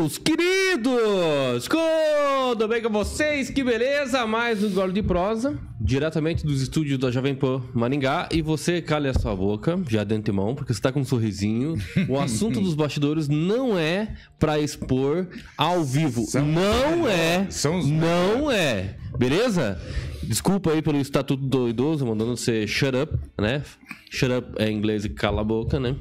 meus queridos! Tudo bem com vocês? Que beleza! Mais um gole de prosa, diretamente dos estúdios da Jovem Pan Maringá. E você, cale a sua boca, já de antemão, porque você tá com um sorrisinho. O assunto dos bastidores não é pra expor ao vivo. São- não é. São os Não é. Beleza? Desculpa aí pelo estatuto do idoso, mandando você shut up, né? Shut up é em inglês e cala a boca, né?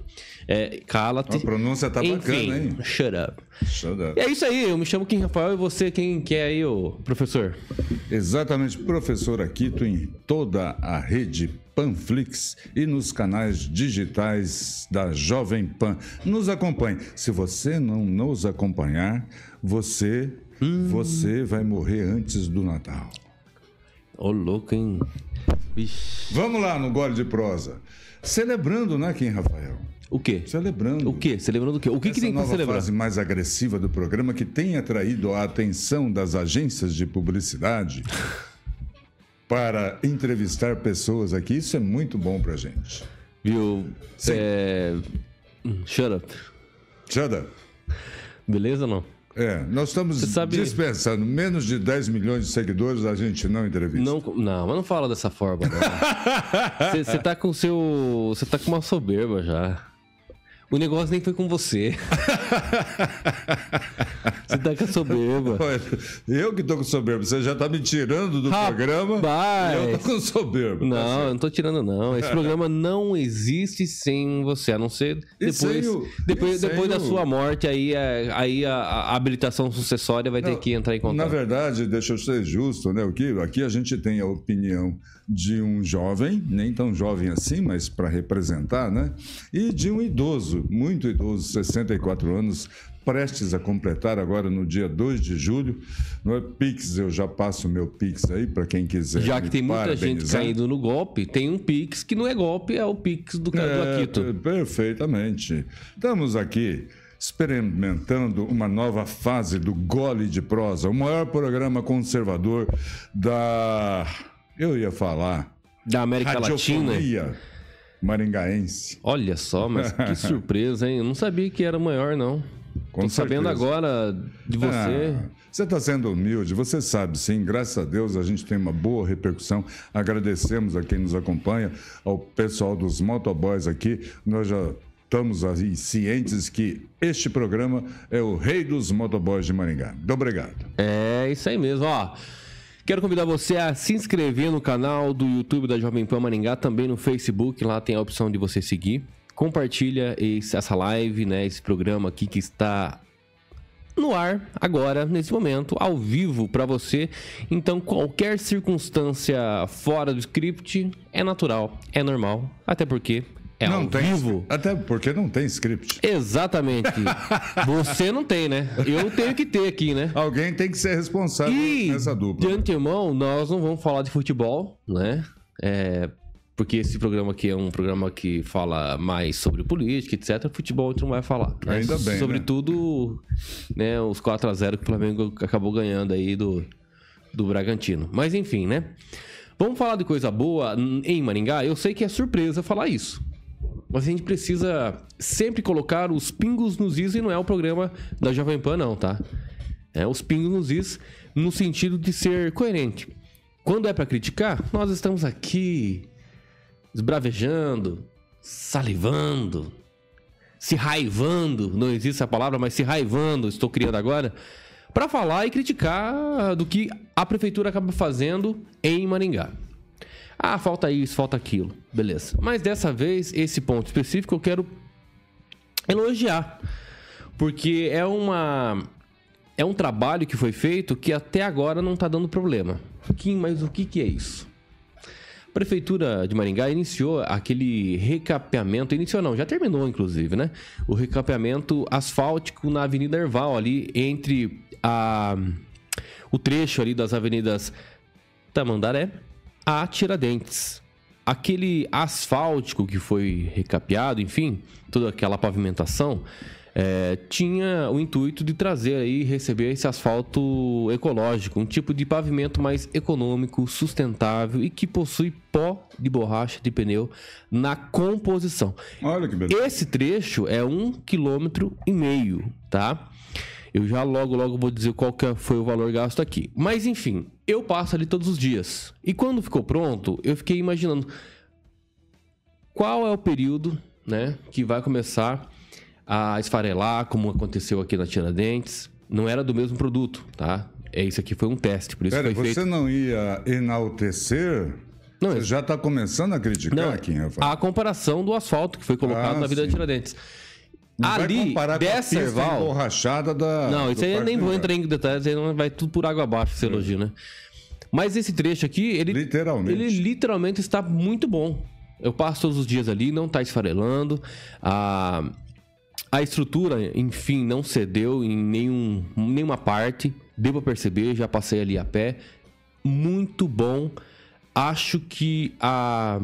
É, cala-te. A pronúncia tá Enfim, bacana, hein? shut up. Shut up. E é isso aí, eu me chamo Kim Rafael e você quem que é aí, ô professor? Exatamente, professor Aquito em toda a rede Panflix e nos canais digitais da Jovem Pan. Nos acompanhe. Se você não nos acompanhar, você, você vai morrer antes do Natal. Ô, louco, hein? Vixe. Vamos lá no gole de prosa. Celebrando, né, Kim Rafael? O quê? Celebrando. O quê? Celebrando o quê? O que, que tem nova celebrar? fase mais agressiva do programa que tem atraído a atenção das agências de publicidade para entrevistar pessoas aqui, isso é muito bom pra gente. Viu? Sim. É... hum, Shut up. Shut up. Beleza ou não? É, nós estamos sabe- dispensando menos de 10 milhões de seguidores, a gente não entrevista. Não, não, mas não fala dessa forma. Você tá com seu. Você tá com uma soberba já. O negócio nem foi com você. Você tá com a soberba. Eu que tô com soberba, você já tá me tirando do Rapaz! programa. Eu tô com soberba. tá Não, certo? eu não tô tirando, não. Esse programa não existe sem você, a não ser depois, o- depois, depois da sua morte, aí, a, aí a, a habilitação sucessória vai ter que entrar em Na contato. verdade, deixa eu ser justo, né? O que aqui a gente tem a opinião de um jovem, nem tão jovem assim, mas para representar, né? E de um idoso, muito idoso, 64 anos, prestes a completar agora no dia 2 de julho. No é Pix, eu já passo o meu Pix aí para quem quiser. Já que tem muita gente caindo no golpe, tem um Pix que não é golpe, é o Pix do, ca- do É, Aquito. per- perfeitamente. Estamos aqui experimentando uma nova fase do Gole de Prosa, o maior programa conservador da. Eu ia falar. Da América Latina. Maringaense. Olha só, mas que surpresa, hein? Eu não sabia que era maior, não. Com Tô sabendo certeza. agora de você. Ah, você está sendo humilde, você sabe sim. Graças a Deus a gente tem uma boa repercussão. Agradecemos a quem nos acompanha, ao pessoal dos motoboys aqui. Nós já estamos aí cientes que este programa é o rei dos motoboys de Maringá. Muito obrigado. É isso aí mesmo, ó. Quero convidar você a se inscrever no canal do YouTube da Jovem Pan Maringá, também no Facebook, lá tem a opção de você seguir. Compartilha esse- essa live, né, esse programa aqui que está no ar agora, nesse momento, ao vivo para você. Então, qualquer circunstância fora do script é natural, é normal, até porque é ao tem, vivo. Até porque não tem script. Exatamente. Você não tem, né? Eu tenho que ter aqui, né? Alguém tem que ser responsável E nessa dupla. de antemão, nós não vamos falar de futebol, né? É, porque esse programa aqui é um programa que fala mais sobre política, etc. Futebol a gente não vai falar. né? Ainda bem, né? Sobretudo, né, os 4 a 0 que o Flamengo acabou ganhando aí do, do Bragantino. Mas enfim, né? Vamos falar de coisa boa em Maringá? Eu sei que é surpresa falar isso. Mas a gente precisa sempre colocar os pingos nos is e não é o programa da Jovem Pan, não, tá? É os pingos nos is no sentido de ser coerente. Quando é pra criticar, nós estamos aqui esbravejando, salivando, se raivando, não existe essa palavra, mas se raivando, estou criando agora, para falar e criticar do que a prefeitura acaba fazendo em Maringá. Ah, falta isso, falta aquilo. Beleza. Mas dessa vez, esse ponto específico eu quero elogiar. Porque é uma. É um trabalho que foi feito que até agora não tá dando problema. Kim, mas o que, que é isso? A Prefeitura de Maringá iniciou aquele recapeamento, iniciou não, já terminou inclusive, né? O recapeamento asfáltico na Avenida Erval, ali entre a, o trecho ali das avenidas Tamandaré a Tiradentes. Aquele asfáltico que foi recapeado, enfim, toda aquela pavimentação, é, tinha o intuito de trazer aí, receber esse asfalto ecológico, um tipo de pavimento mais econômico, sustentável e que possui pó de borracha de pneu na composição. Olha que beleza. Esse trecho é um quilômetro e meio, tá? Eu já logo, logo vou dizer qual que foi o valor gasto aqui. Mas enfim, eu passo ali todos os dias. E quando ficou pronto, eu fiquei imaginando qual é o período, né, que vai começar a esfarelar, como aconteceu aqui na Tiradentes. Não era do mesmo produto, tá? É isso aqui foi um teste, por isso Pera, foi você feito. não ia enaltecer? Não, você já está começando a criticar Não, aqui, Rafael. a comparação do asfalto que foi colocado Ah, na Vida sim. Tiradentes. Não Ali, dessa Erval, emborrachada da. Não, isso aí nem vou entrar em detalhes, aí vai tudo por água abaixo esse elogio, né? Mas esse trecho aqui, ele Literalmente. ele literalmente está muito bom. Eu passo todos os dias ali, não está esfarelando. A, a estrutura, enfim, não cedeu em nenhum, nenhuma parte. Deu pra perceber, já passei ali a pé. Muito bom. Acho que a,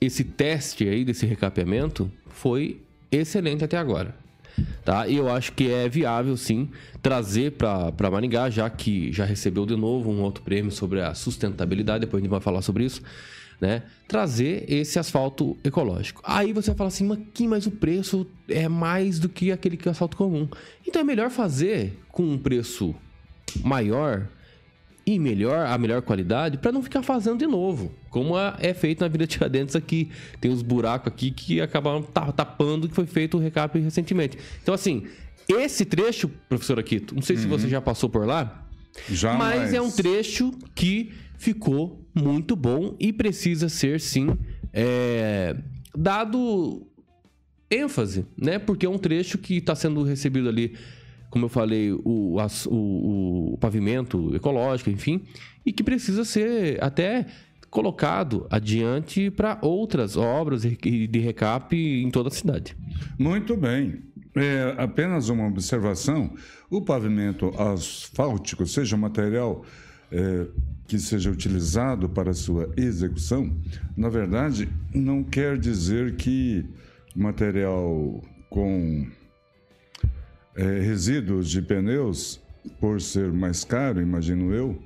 esse teste aí desse recapeamento foi excelente até agora. Tá? E eu acho que é viável, sim, trazer para Maringá, já que já recebeu de novo um outro prêmio sobre a sustentabilidade, depois a gente vai falar sobre isso, né? Trazer esse asfalto ecológico. Aí você fala assim, mas, Kim, mas o preço é mais do que aquele que é asfalto comum. Então é melhor fazer com um preço maior e melhor, a melhor qualidade, para não ficar fazendo de novo, como é feito na Vida Tiradentes aqui. Tem os buracos aqui que acabaram ta- tapando que foi feito o recap recentemente. Então, assim, esse trecho, professor Aquito, não sei se você já passou por lá, mas é um trecho que ficou muito bom e precisa ser, sim, é, dado ênfase, né? Porque é um trecho que está sendo recebido ali, como eu falei, o, o- o pavimento ecológico, enfim, e que precisa ser até colocado adiante para outras obras de recap em toda a cidade. Muito bem. É, apenas uma observação: o pavimento asfáltico, seja material é, que seja utilizado para sua execução, na verdade, não quer dizer que material com é, resíduos de pneus, por ser mais caro, imagino eu,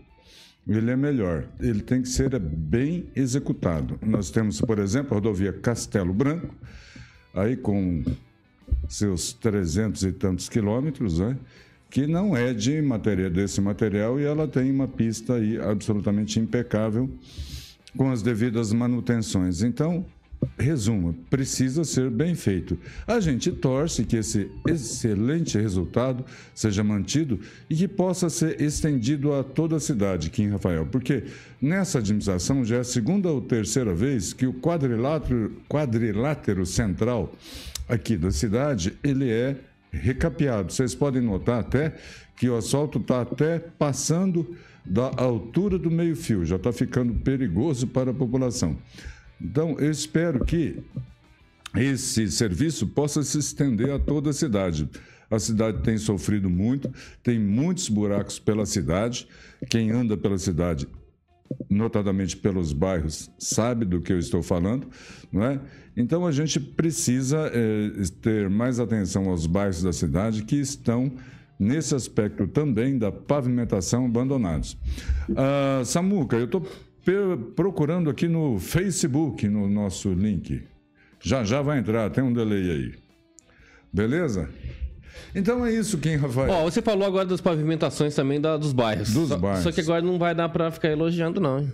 ele é melhor. Ele tem que ser bem executado. Nós temos, por exemplo, a rodovia Castelo Branco, aí com seus 300 e tantos quilômetros, né? que não é de matéria desse material e ela tem uma pista aí absolutamente impecável com as devidas manutenções. Então, resumo, precisa ser bem feito. A gente torce que esse excelente resultado seja mantido e que possa ser estendido a toda a cidade, Kim Rafael, porque nessa administração já é a segunda ou terceira vez que o quadrilátero, quadrilátero central aqui da cidade, ele é recapeado. Vocês podem notar até que o asfalto está até passando da altura do meio-fio, já está ficando perigoso para a população. Então, eu espero que esse serviço possa se estender a toda a cidade. A cidade tem sofrido muito, tem muitos buracos pela cidade. Quem anda pela cidade, notadamente pelos bairros, sabe do que eu estou falando, não é? Então a gente precisa eh, ter mais atenção aos bairros da cidade que estão nesse aspecto também da pavimentação abandonados. Ah, Samuca, eu estou procurando aqui no Facebook, no nosso link. Já já vai entrar, tem um delay aí. Beleza? Então é isso, Kim Rafael. Ó, você falou agora das pavimentações também da- dos bairros. Dos só, bairros. Só que agora não vai dar pra ficar elogiando, não. hein?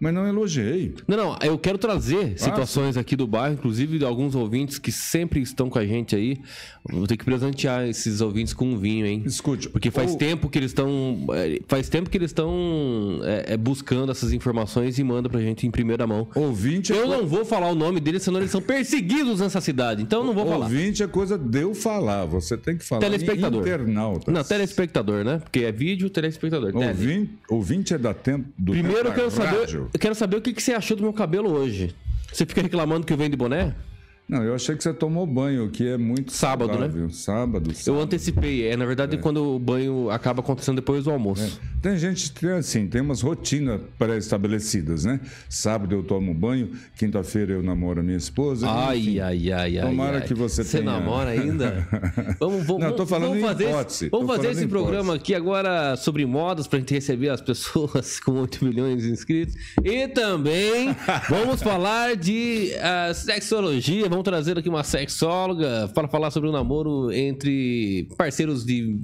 Mas não elogiei. Não, não, eu quero trazer Ah, situações aqui do bairro, inclusive de alguns ouvintes que sempre estão com a gente aí. Vou ter que presentear esses ouvintes com um vinho, hein? Escute. Porque faz ou- tempo que eles estão. é, Faz tempo que eles estão é, é, buscando essas informações e mandam pra gente em primeira mão. Ouvinte é, Eu co- não vou falar o nome deles, senão eles são perseguidos nessa cidade. Então eu não vou falar. ouvinte é coisa de eu falar. Você tem que falar. Telespectador. Internauta. Não, telespectador, né? Porque é vídeo, telespectador. Tele. Ouvinte, ouvinte é da tempo do Primeiro eu tempo quero da saber. Eu quero saber o que, que você achou do meu cabelo hoje. Você fica reclamando que eu venho de boné? Não, eu achei que você tomou banho, o que é muito Sábado, né? saudável. Sábado, Eu sábado. antecipei. É, na verdade, quando o banho acaba acontecendo depois do almoço. Tem gente que assim, tem umas rotinas pré-estabelecidas, né? Sábado eu tomo banho, quinta-feira eu namoro a minha esposa. Ai, enfim. ai, ai, ai. Tomara ai. que você Você tenha- namora ainda? Vamos, vamos, Não, eu tô falando vamos fazer, hipótese. Vamos fazer esse programa aqui agora sobre modas pra gente receber as pessoas com 8 milhões de inscritos. E também vamos falar de ah, sexologia, vamos vamos trazer aqui uma sexóloga para falar sobre o um namoro entre parceiros de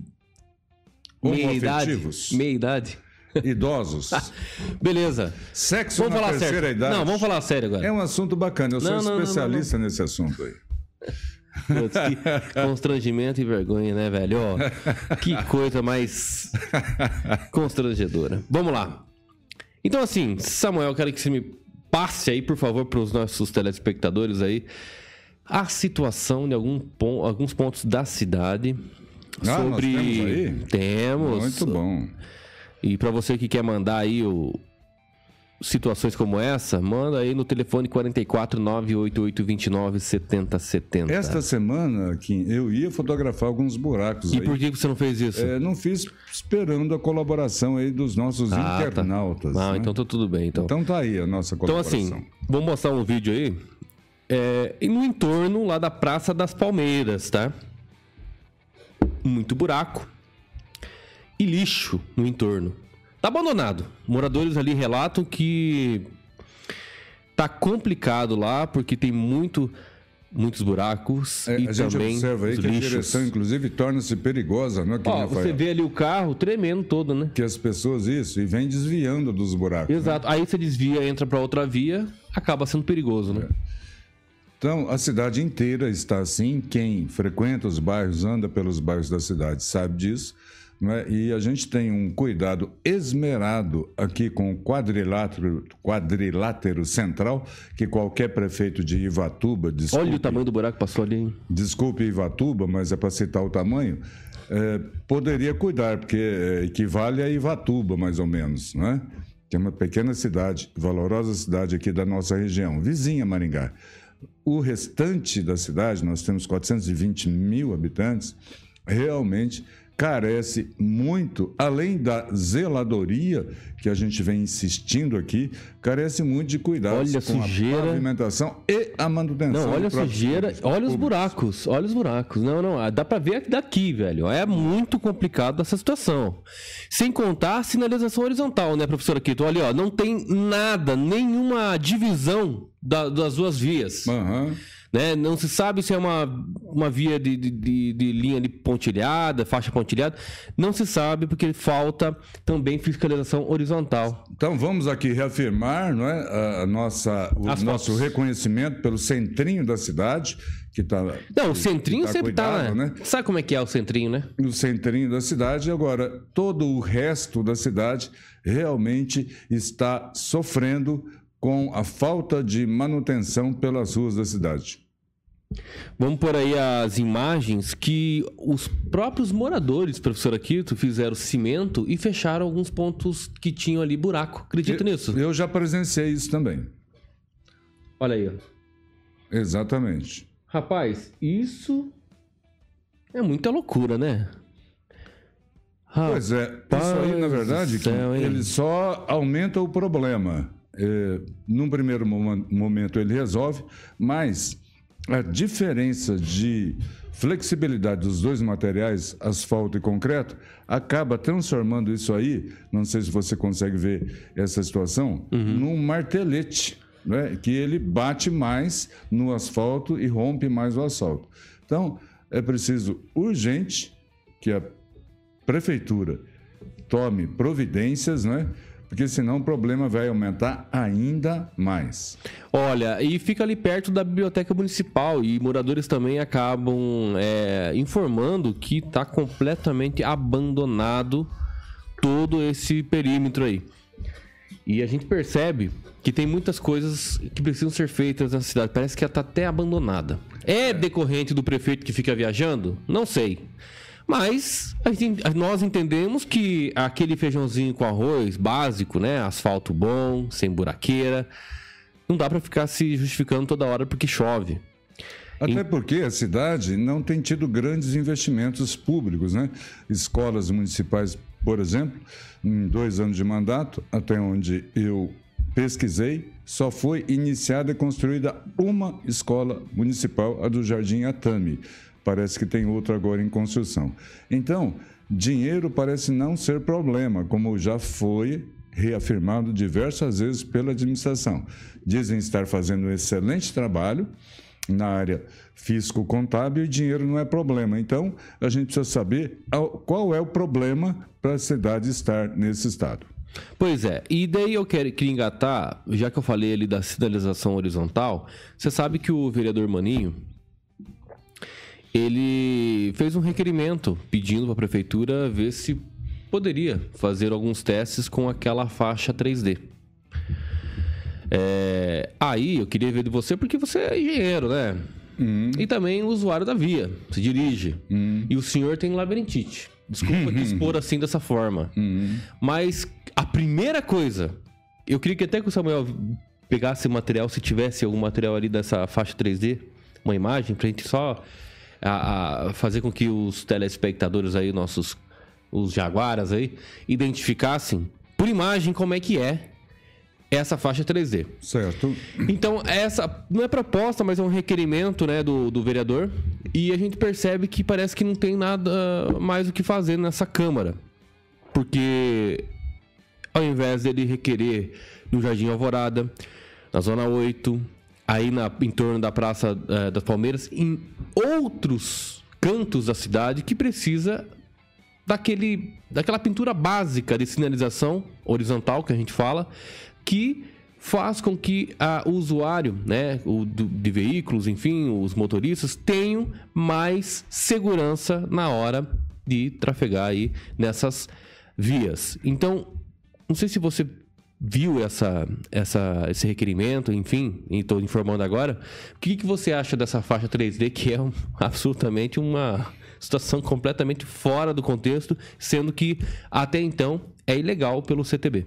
meia idade. Meia idade. Idosos. Beleza. Sexo vamos na falar terceira sério. idade. Não, vamos falar sério agora. É um assunto bacana. Eu Não, sou não, não, especialista nesse assunto aí. Putz, que constrangimento e vergonha, né, velho? Ó, que coisa mais constrangedora. Vamos lá. Então, assim, Samuel, quero que você me passe aí, por favor, para os nossos telespectadores aí, a situação de algum pon alguns pontos da cidade. Ah, sobre. temos aí? Temos. Muito bom. E para você que quer mandar aí o... situações como essa, manda aí no telefone 44 988 29 70 70. Esta semana, Kim, eu ia fotografar alguns buracos E aí. por que você não fez isso? É, não fiz esperando a colaboração aí dos nossos Ah, tá. internautas. Ah, né? então tá tudo bem. Então, Então tá aí a nossa então colaboração. assim, vou mostrar um vídeo aí. É, e no entorno lá da Praça das Palmeiras, tá? Muito buraco. E lixo no entorno. Tá abandonado. Moradores ali relatam que tá complicado lá porque tem muito muitos buracos É, e a gente também observa aí que a lixos. direção, inclusive, torna-se perigosa, não é, Kim Ó, você vê ali o carro tremendo todo, né? Que as pessoas, isso, e vem desviando dos buracos. né? Exato. Aí você desvia, entra pra outra via, acaba sendo perigoso, né? Então, a cidade inteira está assim. Quem frequenta os bairros, anda pelos bairros da cidade, sabe disso. não é? E a gente tem um cuidado esmerado aqui com o quadrilátero, quadrilátero central, que qualquer prefeito de Ivatuba, desculpe, Olha o tamanho do buraco que passou ali, hein? desculpe Ivatuba, mas é para citar o tamanho, é, poderia cuidar, porque é, equivale a Ivatuba, mais ou menos, não é? Que é uma pequena cidade, valorosa cidade aqui da nossa região, vizinha Maringá. O restante da cidade, nós temos 420 mil habitantes, realmente carece muito, além da zeladoria que a gente vem insistindo aqui, carece muito de cuidados Olha a com sujeira. a pavimentação e a manutenção. Não, olha a sujeira, olha os buracos, olha os buracos. Não, não, ah, dá pra ver daqui, velho. É muito complicado essa situação. Sem contar a sinalização horizontal, né, professora Quito? Olha, ó, não tem nada, nenhuma divisão da- das duas vias. Aham. Né? Não se sabe se é uma, uma via de, de, de- linha de pontilhada, faixa pontilhada. Não se sabe porque falta também fiscalização horizontal. Então vamos aqui reafirmar não é, a- nossa, o As nosso fotos. reconhecimento pelo centrinho da cidade, que está. Não, o centrinho tá sempre tá, cuidado, né? né? Sabe como é que é o centrinho, né? No centrinho da cidade, e agora todo o resto da cidade realmente está sofrendo com a falta de manutenção pelas ruas da cidade. Vamos por aí as imagens que os próprios moradores, professor Aquito, fizeram cimento e fecharam alguns pontos que tinham ali buraco. Acredita nisso? Eu já presenciei isso também. Olha aí, ó. Exatamente. Rapaz, isso é muita loucura, né? Pois é, isso aí, na verdade, céu, ele só aumenta o problema. É, num primeiro mo- momento ele resolve, mas a diferença de flexibilidade dos dois materiais, asfalto e concreto, acaba transformando isso aí, não sei se você consegue ver essa situação, num martelete, né? que ele bate mais no asfalto e rompe mais o asfalto. Então, é preciso urgente que a prefeitura tome providências, né? Porque senão o problema vai aumentar ainda mais. Olha, e fica ali perto da biblioteca municipal e moradores também acabam é, informando que está completamente abandonado todo esse perímetro aí. E a gente percebe que tem muitas coisas que precisam ser feitas na cidade. Parece que ela está até abandonada. É decorrente do prefeito que fica viajando? Não sei. Mas nós entendemos que aquele feijãozinho com arroz básico, né? Asfalto bom, sem buraqueira, não dá para ficar se justificando toda hora porque chove. Até porque a cidade não tem tido grandes investimentos públicos, né? Escolas municipais, por exemplo, em dois anos de mandato, até onde eu pesquisei, só foi iniciada e construída uma escola municipal, a do Jardim Atami. Parece que tem outra agora em construção. Então, dinheiro parece não ser problema, como já foi reafirmado diversas vezes pela administração. Dizem estar fazendo um excelente trabalho, na área fisco-contábil e dinheiro não é problema. Então, a gente precisa saber qual é o problema para a cidade estar nesse estado. Pois é, e daí eu quero, queria engatar, já que eu falei ali da sinalização horizontal, você sabe que o vereador Maninho, ele fez um requerimento pedindo para a prefeitura ver se poderia fazer alguns testes com aquela faixa 3D. É, aí eu queria ver de você porque você é engenheiro, né? Uhum. E também usuário da via, se dirige. Uhum. E o senhor tem labirintite. Desculpa te expor assim dessa forma. Uhum. Mas a primeira coisa, eu queria que até que o Samuel pegasse material, se tivesse algum material ali dessa faixa 3D, uma imagem, pra gente só a, a fazer com que os telespectadores aí, nossos os jaguaras aí, identificassem por imagem como é que é essa faixa 3D. Certo. Então, essa não é proposta, mas é um requerimento né, do, do vereador. E a gente percebe que parece que não tem nada mais o que fazer nessa Câmara. Porque ao invés dele requerer no Jardim Alvorada, na Zona 8, aí na, em torno da Praça é, das Palmeiras, em outros cantos da cidade que precisa daquele, daquela pintura básica de sinalização horizontal que a gente fala, que faz com que a, o usuário, né, o, do, de veículos, enfim, os motoristas tenham mais segurança na hora de trafegar aí nessas vias. Então, não sei se você viu essa, essa, esse requerimento, enfim, estou informando agora. O que, que você acha dessa faixa 3D, que é um, absolutamente uma situação completamente fora do contexto, sendo que até então é ilegal pelo CTB?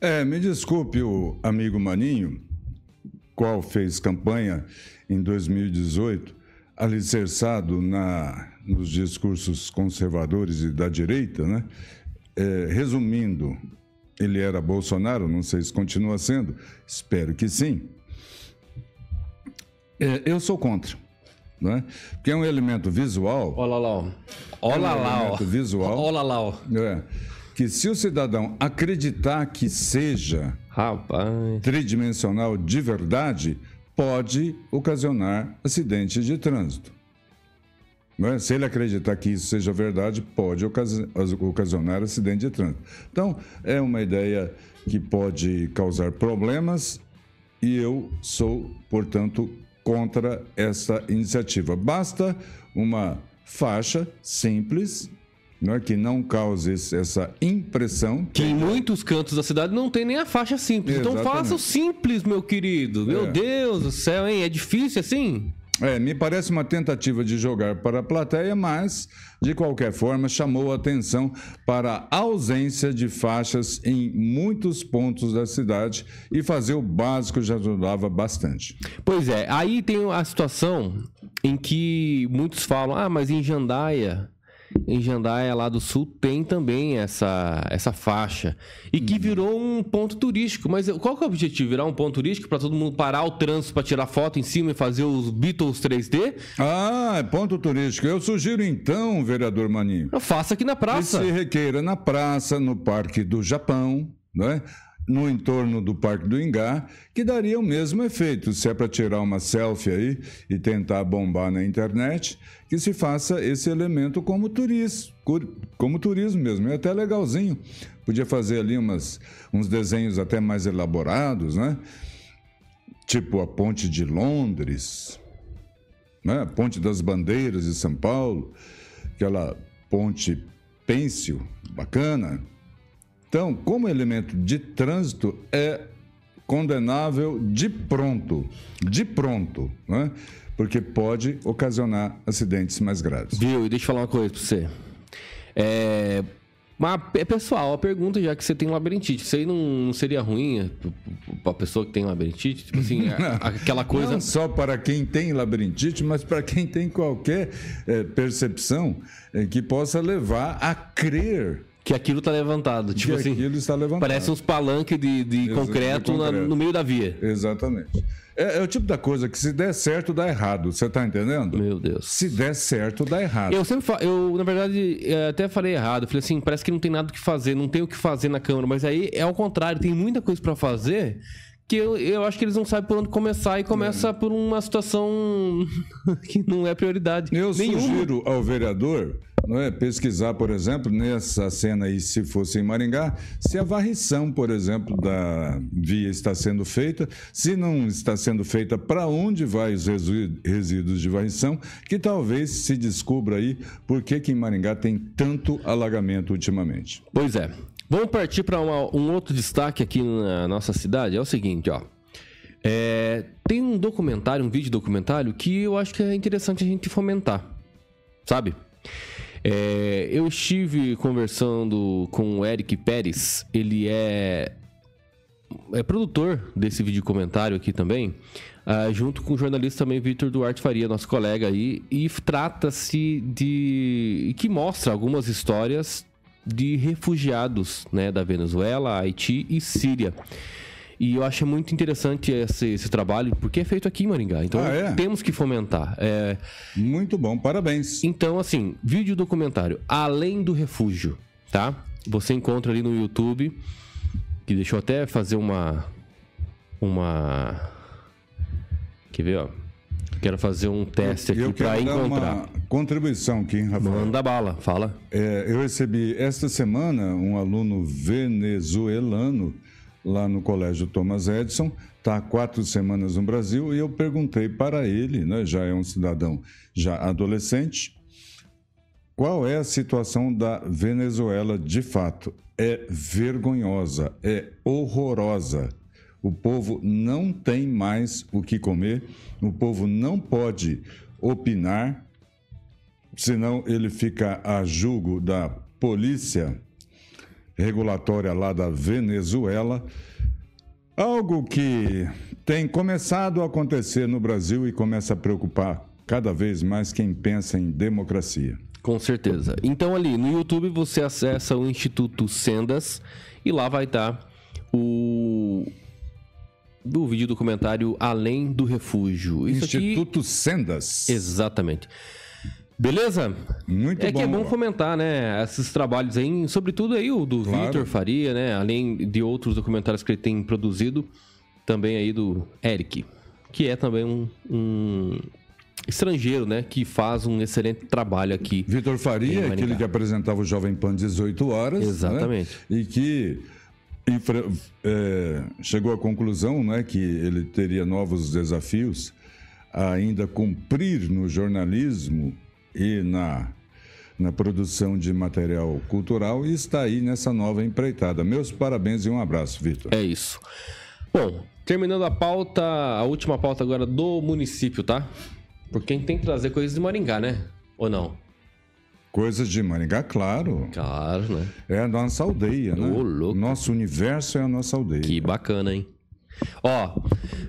É, me desculpe o amigo Maninho, qual fez campanha em 2018, alicerçado na, nos discursos conservadores e da direita, né? É, resumindo, ele era Bolsonaro, não sei se continua sendo, espero que sim. É, eu sou contra. Né? Porque é um elemento visual. Olha lá, olha lá. É um elemento visual. Olha lá. É, que se o cidadão acreditar que seja Rapaz. tridimensional de verdade, pode ocasionar acidente de trânsito. É? Se ele acreditar que isso seja verdade, pode ocasionar acidente de trânsito. Então, é uma ideia que pode causar problemas e eu sou, portanto, contra essa iniciativa. Basta uma faixa simples não é que não cause essa impressão. Que em muitos cantos da cidade não tem nem a faixa simples. Exatamente. Então faça o simples, meu querido. Meu é. Deus do céu, hein? É difícil assim? É, me parece uma tentativa de jogar para a plateia, mas, de qualquer forma, chamou a atenção para a ausência de faixas em muitos pontos da cidade e fazer o básico já ajudava bastante. Pois é, aí tem a situação em que muitos falam: ah, mas em Jandaia em Jandaia, lá do sul, tem também essa, essa faixa. E que uhum. virou um ponto turístico. Mas qual que é o objetivo? Virar um ponto turístico para todo mundo parar o trânsito para tirar foto em cima e fazer os Beatles 3D? Ah, é ponto turístico. Eu sugiro então, vereador Maninho. Faça aqui na praça. Que se requeira na praça, no Parque do Japão, né? No entorno do Parque do Ingá, que daria o mesmo efeito. Se é para tirar uma selfie aí e tentar bombar na internet, que se faça esse elemento como turismo, como turismo mesmo. É até legalzinho. Podia fazer ali umas, uns desenhos até mais elaborados, né? Tipo a Ponte de Londres, né? a Ponte das Bandeiras de São Paulo, aquela ponte pêncil, bacana, então, como elemento de trânsito, é condenável de pronto, de pronto, né? porque pode ocasionar acidentes mais graves. Viu? E deixa eu falar uma coisa para você. É, mas é pessoal, a pergunta, já que você tem labirintite, isso aí não, seria ruim para a pessoa que tem labirintite? Tipo assim, aquela coisa. Não só para quem tem labirintite, mas para quem tem qualquer é, percepção é, que possa levar a crer que aquilo está levantado. Tipo que assim, está levantado. Parece uns palanques de, de, concreto, de concreto. Na, no meio da via. Exatamente. É, é, o tipo da coisa que se der certo, dá errado. Você está entendendo? Meu Deus. Se der certo, dá errado. Eu sempre falo, eu, na verdade, é, até falei errado. Eu falei assim, parece que não tem nada o que fazer, não tem o que fazer na Câmara. Mas aí é ao contrário, tem muita coisa para fazer que eu, eu acho que eles não sabem por onde começar e começa por uma situação que não é prioridade. Eu nenhuma. sugiro ao vereador não é, pesquisar, por exemplo, nessa cena aí, se fosse em Maringá, se a varrição, por exemplo, da via está sendo feita, se não está sendo feita, para onde vai os resíduos de varrição, que talvez se descubra aí por que, que em Maringá tem tanto alagamento ultimamente. Pois é. Vamos partir para um outro destaque aqui na nossa cidade. É o seguinte, ó. É, tem um documentário, um vídeo documentário que eu acho que é interessante a gente fomentar, sabe? É, eu estive conversando com o Eric Pérez, ele é, é produtor desse vídeo comentário aqui também, ah, junto com o jornalista também Vitor Duarte Faria, nosso colega aí, e trata-se de. que mostra algumas histórias de refugiados né, da Venezuela, Haiti e Síria. E eu acho muito interessante esse, esse trabalho, porque é feito aqui em Maringá. Então Ah, é? temos que fomentar. É, Muito bom, parabéns. então, assim, vídeo documentário Além do Refúgio, tá? Você encontra ali no YouTube. Que deixa eu até fazer uma. Uma. Quer ver, ó? Quero fazer um teste eu aqui dar encontrar. uma contribuição aqui, hein, Rafael. Manda bala, fala. É, eu recebi esta semana um aluno venezuelano lá no Colégio Thomas Edison, está há quatro semanas no Brasil, e eu perguntei para ele, né, já é um cidadão já adolescente, qual é a situação da Venezuela de fato? É vergonhosa, é horrorosa. O povo não tem mais o que comer, o povo não pode opinar, senão ele fica a julgo da polícia regulatória lá da Venezuela. Algo que tem começado a acontecer no Brasil e começa a preocupar cada vez mais quem pensa em democracia. Com certeza. Então ali no YouTube você acessa o Instituto Sendas e lá vai estar o do vídeo documentário Além do Refúgio. Isso aqui- Instituto Sendas. Exatamente. Beleza? Muito é que é bom. bom fomentar, né? Esses trabalhos aí, sobretudo aí o do Claro. Vitor Faria, né? Além de outros documentários que ele tem produzido, também aí do Eric, que é também um, um estrangeiro, né? Que faz um excelente trabalho aqui. Vitor Faria, aquele que apresentava o Jovem Pan 18 horas. né? Exatamente. E que infra- é, chegou à conclusão né, que ele teria novos desafios a ainda cumprir no jornalismo e na, na produção de material cultural e está aí nessa nova empreitada. Meus parabéns e um abraço, Vitor. É isso. Bom, terminando a pauta, a última pauta agora do município, tá? Porque a gente tem que trazer coisas de Maringá, né? Ou não? Coisas de Maringá, claro. Claro, né? É a nossa aldeia, né? Ô, louco. Nosso universo é a nossa aldeia. Que bacana, hein? Ó,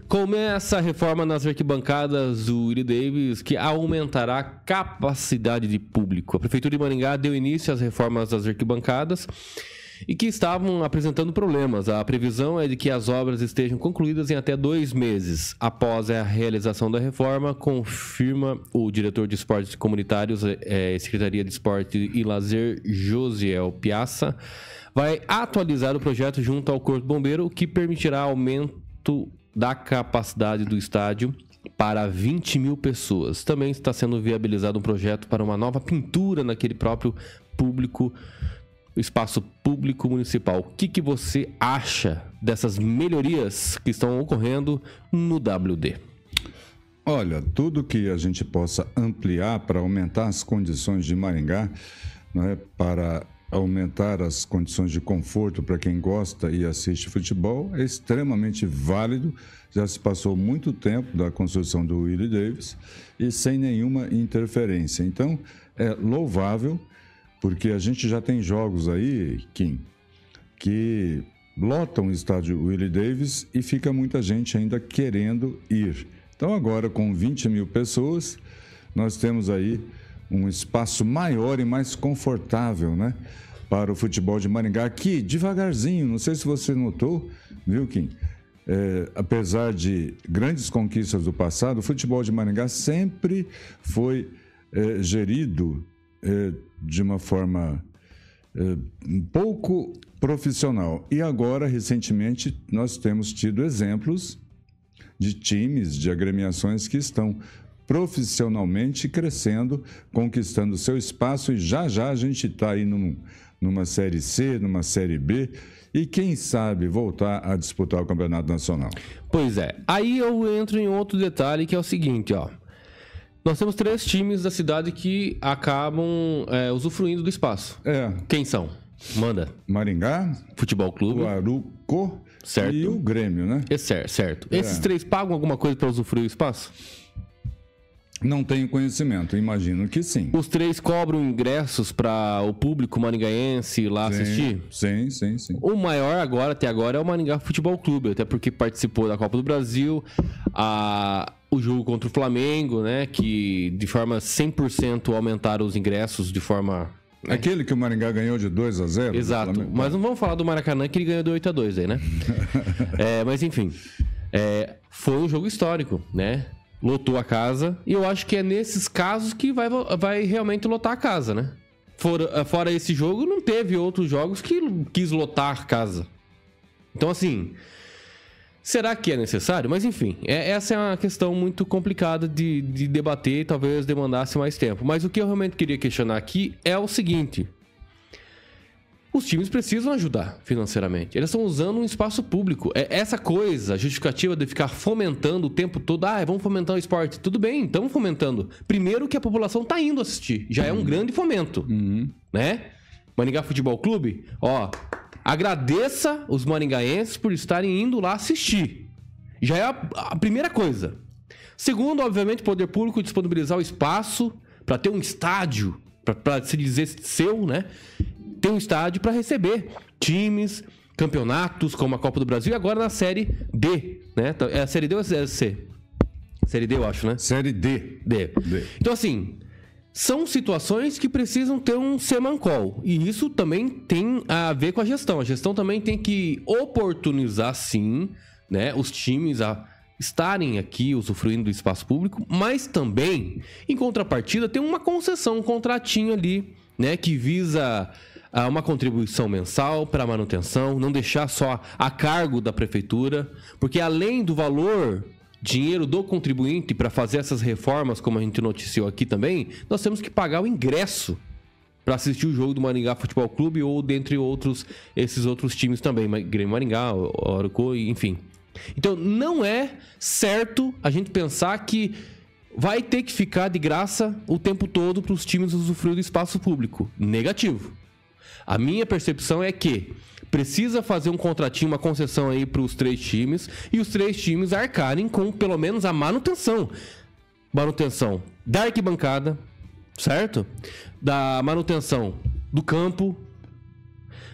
começa a reforma nas arquibancadas do Willie Davis, que aumentará a capacidade de público. A Prefeitura de Maringá deu início às reformas das arquibancadas e que estavam apresentando problemas. A previsão é de que as obras estejam concluídas em até dois meses após a realização da reforma, confirma o diretor de esportes comunitários, eh, Secretaria de Esporte e Lazer, Josiel Piazza, vai atualizar o projeto junto ao Corpo Bombeiro, que permitirá aumento da capacidade do estádio para 20 mil pessoas. Também está sendo viabilizado um projeto para uma nova pintura naquele próprio público espaço público municipal. O que, que você acha dessas melhorias que estão ocorrendo no WD? Olha, tudo que a gente possa ampliar para aumentar as condições de Maringá, não é? para aumentar as condições de conforto para quem gosta e assiste futebol, é extremamente válido. Já se passou muito tempo da construção do Willie Davis e sem nenhuma interferência. Então, é louvável, porque a gente já tem jogos aí, Kim, que lotam o estádio Willie Davis e fica muita gente ainda querendo ir. Então, agora com 20 mil pessoas, nós temos aí um espaço maior e mais confortável, né? Para o futebol de Maringá, que devagarzinho, não sei se você notou, viu, Kim? É, apesar de grandes conquistas do passado, o futebol de Maringá sempre foi é, gerido é, de uma forma é, pouco profissional. E agora, recentemente, nós temos tido exemplos de times, de agremiações que estão profissionalmente crescendo, conquistando seu espaço e já já a gente está aí num, numa Série C, numa Série B e quem sabe voltar a disputar o Campeonato Nacional. Pois é. Aí eu entro em outro detalhe que é o seguinte, ó. Nós temos três times da cidade que acabam é, usufruindo do espaço. É. Quem são? Manda. Maringá, Futebol Clube. o Aruco Certo. e o Grêmio, né? É certo, certo. É. Esses três pagam alguma coisa para usufruir o espaço? Não tenho conhecimento, imagino que sim. Os três cobram ingressos para o público maringaense lá assistir? Sim, sim, sim. O maior agora, até agora, é o Maringá Futebol Clube, até porque participou da Copa do Brasil, a, o jogo contra o Flamengo, né? Que de forma 100% aumentaram os ingressos de forma. Aquele que o Maringá ganhou de 2 a 0 do Exato. Mas não vamos falar do Maracanã que ele ganhou de 8 a 2 aí, né? É, mas enfim. é, foi um jogo histórico, né? Lotou a casa. E eu acho que é nesses casos que vai, vai realmente lotar a casa, né? Fora, fora esse jogo, não teve outros jogos que quis lotar a casa. Então, assim. Será que é necessário? Mas enfim, é- essa é uma questão muito complicada de, de debater e talvez demandasse mais tempo. Mas o que eu realmente queria questionar aqui é o seguinte: os times precisam ajudar financeiramente. Eles estão usando um espaço público. É essa coisa, a justificativa de ficar fomentando o tempo todo, ah, vamos fomentar o esporte. Tudo bem, estamos fomentando. Primeiro que a população está indo assistir. Já é um grande fomento. Né? Maringá Futebol Clube, ó, agradeça os maringaenses por estarem indo lá assistir. Já é a, a primeira coisa. Segundo, obviamente, o poder público disponibilizar o espaço para ter um estádio, para se dizer seu, né? Ter um estádio para receber times, campeonatos como a Copa do Brasil e agora na Série D, né? É a Série D ou a Série C? Série D, eu acho, né? Série D. D. D. Então, assim, são situações que precisam ter um semancol. E isso também tem a ver com a gestão. A gestão também tem que oportunizar, sim, né, os times a estarem aqui usufruindo do espaço público, mas também, em contrapartida, tem uma concessão, um contratinho ali, né, que visa ah, uma contribuição mensal para manutenção, não deixar só a cargo da prefeitura, porque além do valor dinheiro do contribuinte para fazer essas reformas, como a gente noticiou aqui também, nós temos que pagar o ingresso para assistir o jogo do Maringá Futebol Clube ou dentre outros esses outros times também, Grêmio Maringá, Orucô, enfim. Então não é certo a gente pensar que vai ter que ficar de graça o tempo todo para os times usufruir do espaço público. Negativo. A minha percepção é que precisa fazer um contratinho, uma concessão aí para os três times e os três times arcarem com pelo menos a manutenção. Manutenção da arquibancada, certo? Da manutenção do campo,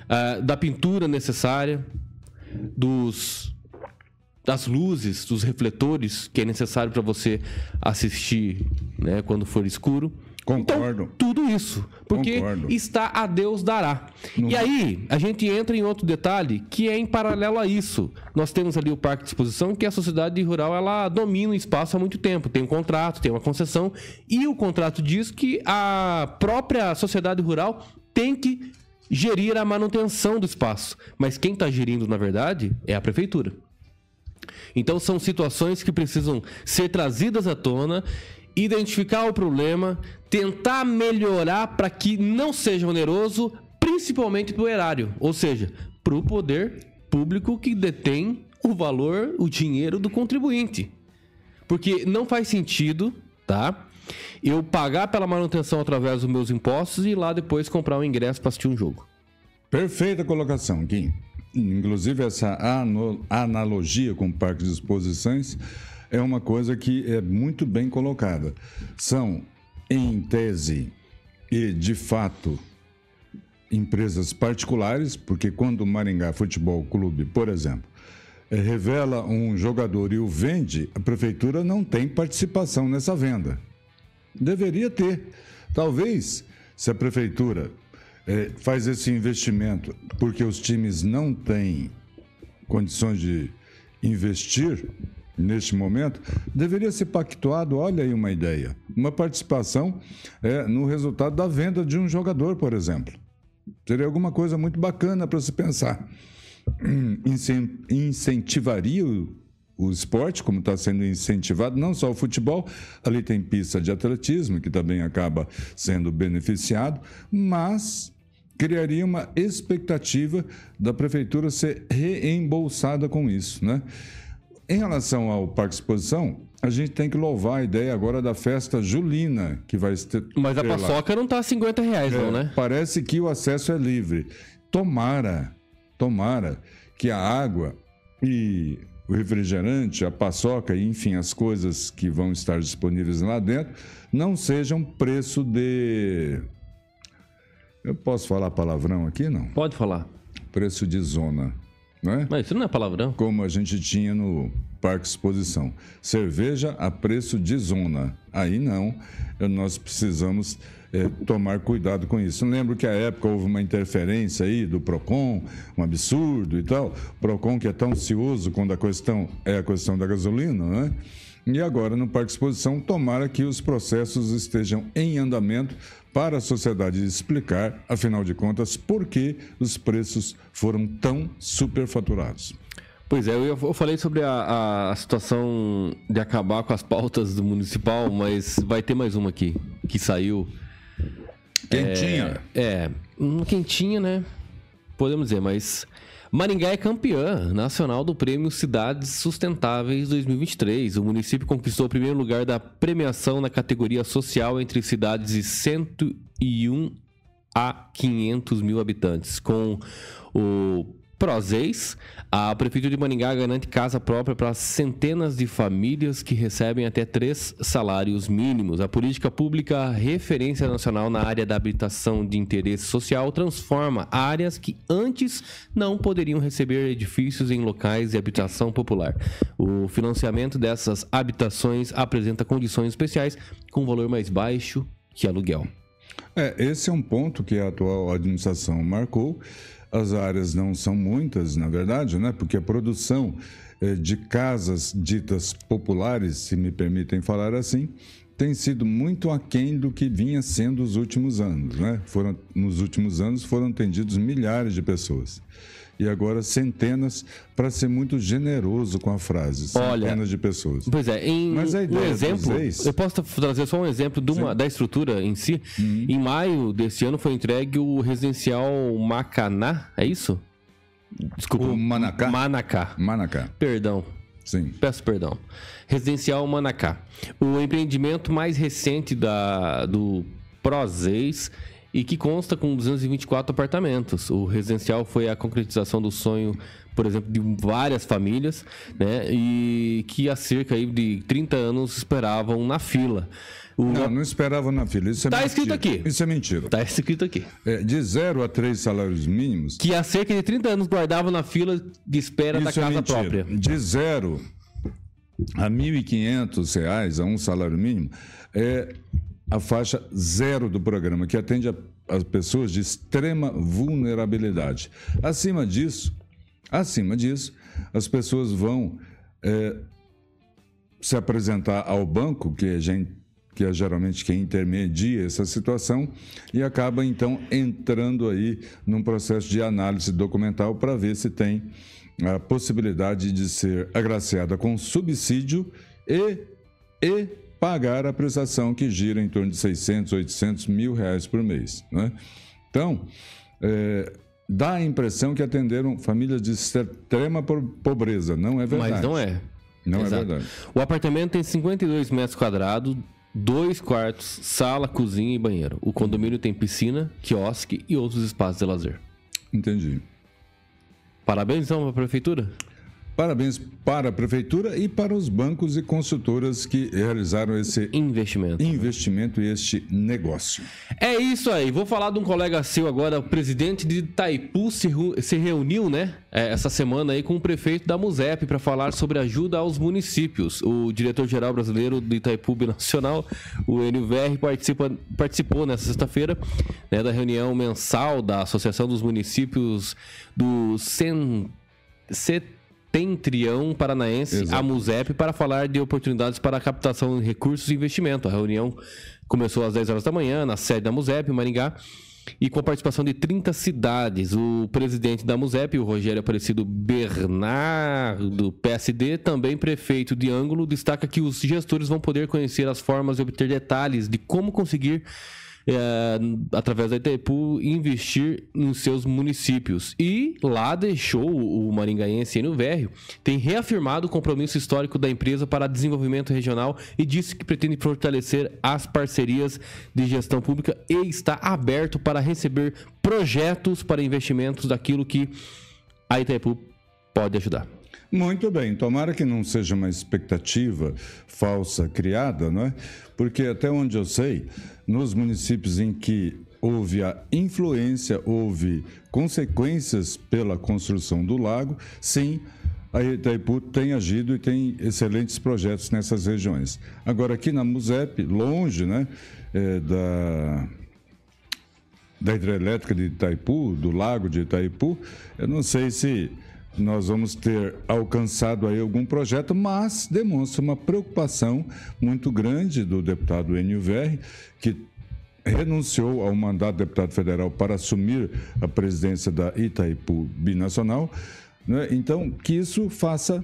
ah, da pintura necessária, dos das luzes, dos refletores que é necessário para você assistir, né, quando for escuro. Concordo. Então, tudo isso, porque Concordo. está a Deus dará. E aí, a gente entra em outro detalhe que é em paralelo a isso. Nós temos ali o Parque de Exposição, que a sociedade rural ela domina o espaço há muito tempo. Tem um contrato, tem uma concessão, e o contrato diz que a própria sociedade rural tem que gerir a manutenção do espaço. Mas quem está gerindo, na verdade, é a prefeitura. Então são situações que precisam ser trazidas à tona, identificar o problema, tentar melhorar para que não seja oneroso, principalmente para o erário, ou seja, para o poder público que detém o valor, o dinheiro do contribuinte. Porque não faz sentido, tá? Eu pagar pela manutenção através dos meus impostos e ir lá depois comprar um ingresso para assistir um jogo. Perfeita colocação, Kim. Inclusive, essa analogia com o parque de exposições é uma coisa que é muito bem colocada. São, em tese e de fato, empresas particulares, porque quando o Maringá Futebol Clube, por exemplo, eh, revela um jogador e o vende, a prefeitura não tem participação nessa venda. Deveria ter. Talvez, se a prefeitura eh, faz esse investimento porque os times não têm condições de investir neste momento, deveria ser pactuado, olha aí uma ideia, uma participação eh, no resultado da venda de um jogador, por exemplo. Seria alguma coisa muito bacana para se pensar. Incentivaria o, o esporte, como está sendo incentivado, não só o futebol, ali tem pista de atletismo, que também acaba sendo beneficiado, mas criaria uma expectativa da prefeitura ser reembolsada com isso. Né? Em relação ao Parque Exposição, a gente tem que louvar a ideia agora da festa julina, que vai ter. Mas a paçoca lá. não está a 50 reais, é, não, né? Parece que o acesso é livre. Tomara, tomara que a água e o refrigerante, a paçoca e, enfim, as coisas que vão estar disponíveis lá dentro não sejam preço de. Eu posso falar palavrão aqui, não? Pode falar. Preço de zona. Né? Mas isso não é palavrão. Como a gente tinha no Parque Exposição. Cerveja a preço de zona. Aí não, nós precisamos é, tomar cuidado com isso. Lembro que à época houve uma interferência aí do PROCON, um absurdo e tal. PROCON que é tão ansioso quando a questão é a questão da gasolina, né? E agora, no Parque Exposição, tomara que os processos estejam em andamento para a sociedade explicar, afinal de contas, por que os preços foram tão superfaturados. Pois é, eu, falei sobre a, a, situação de acabar com as pautas do municipal, mas vai ter mais uma aqui, que saiu. Quentinha. É, é quentinha, né? Podemos dizer, mas Maringá é campeã nacional do Prêmio Cidades Sustentáveis 2023. O município conquistou o primeiro lugar da premiação na categoria social entre cidades de 101 a 500 mil habitantes, com o Prozeis, a Prefeitura de Maningá garante casa própria para centenas de famílias que recebem até três salários mínimos. A política pública referência nacional na área da habitação de interesse social transforma áreas que antes não poderiam receber edifícios em locais de habitação popular. O financiamento dessas habitações apresenta condições especiais com valor mais baixo que aluguel. É, esse é um ponto que a atual administração marcou as áreas não são muitas, na verdade, né? porque a produção eh, de casas ditas populares, se me permitem falar assim, tem sido muito aquém do que vinha sendo os últimos anos. Né? Foram, nos últimos anos foram atendidos milhares de pessoas e agora centenas, para ser muito generoso com a frase. Centenas Olha, de pessoas. Pois é, em Mas a ideia um exemplo, eu posso trazer só um exemplo uma, da estrutura em si. Uhum. Em maio desse ano foi entregue o residencial Macaná, é isso? Desculpa. O Manacá. Manacá. Manacá. Perdão. Sim. Peço perdão. Residencial Manacá. O empreendimento mais recente da, do Prozeis e que consta com 224 apartamentos. O residencial foi a concretização do sonho, por exemplo, de várias famílias, né? E que há cerca de 30 anos esperavam na fila. O... Não, não esperavam na fila. Isso é tá escrito aqui. Isso é mentira. Está escrito aqui. É, de zero a três salários mínimos. Que há cerca de 30 anos guardavam na fila de espera Isso da casa é própria. De zero a R$ 1.500 a um salário mínimo, é a faixa zero do programa, que atende a, as pessoas de extrema vulnerabilidade. Acima disso, acima disso, as pessoas vão é, se apresentar ao banco, que é, que é geralmente quem intermedia essa situação, e acaba então entrando aí num processo de análise documental para ver se tem a possibilidade de ser agraciada com subsídio e, e pagar a prestação que gira em torno de 600, 800 mil reais por mês. Né? Então, é, dá a impressão que atenderam famílias de extrema pobreza. Não é verdade. Mas não é. Não é Exato. é verdade. O apartamento tem 52 metros quadrados, dois quartos, sala, cozinha e banheiro. O condomínio tem piscina, quiosque e outros espaços de lazer. Entendi. Parabéns, então, para a prefeitura. Parabéns para a prefeitura e para os bancos e consultoras que realizaram esse investimento, investimento e este negócio. É isso aí. Vou falar de um colega seu agora, o presidente de Itaipu se, se reuniu, né, é, essa semana aí com o prefeito da MUSEP para falar sobre ajuda aos municípios. O diretor-geral brasileiro do Itaipu Nacional, o NVR, participa, participou nessa sexta-feira né, da reunião mensal da Associação dos Municípios do CEN, Setentrião Paranaense, Exato. a MUSEP, para falar de oportunidades para a captação de recursos e investimento. A reunião começou às 10 horas da manhã, na sede da MUSEP, em Maringá. e com a participação de 30 cidades. O presidente da MUSEP, o Rogério Aparecido Bernardo, PSD, também prefeito de Ângulo, destaca que os gestores vão poder conhecer as formas e obter detalhes de como conseguir é, através da Itaipu, investir nos seus municípios. E lá deixou o maringaense Enio Vérrio, tem reafirmado o compromisso histórico da empresa para desenvolvimento regional e disse que pretende fortalecer as parcerias de gestão pública e está aberto para receber projetos para investimentos daquilo que a Itaipu pode ajudar. Muito bem, tomara que não seja uma expectativa falsa criada, não é? Porque até onde eu sei, nos municípios em que houve a influência, houve consequências pela construção do lago, sim, a Itaipu tem agido e tem excelentes projetos nessas regiões. Agora, aqui na MUSEP, longe né, é, da, da hidrelétrica de Itaipu, do lago de Itaipu, eu não sei se nós vamos ter alcançado aí algum projeto, mas demonstra uma preocupação muito grande do deputado Enio Verri, que renunciou ao mandato de deputado federal para assumir a presidência da Itaipu Binacional. Né? Então, que isso faça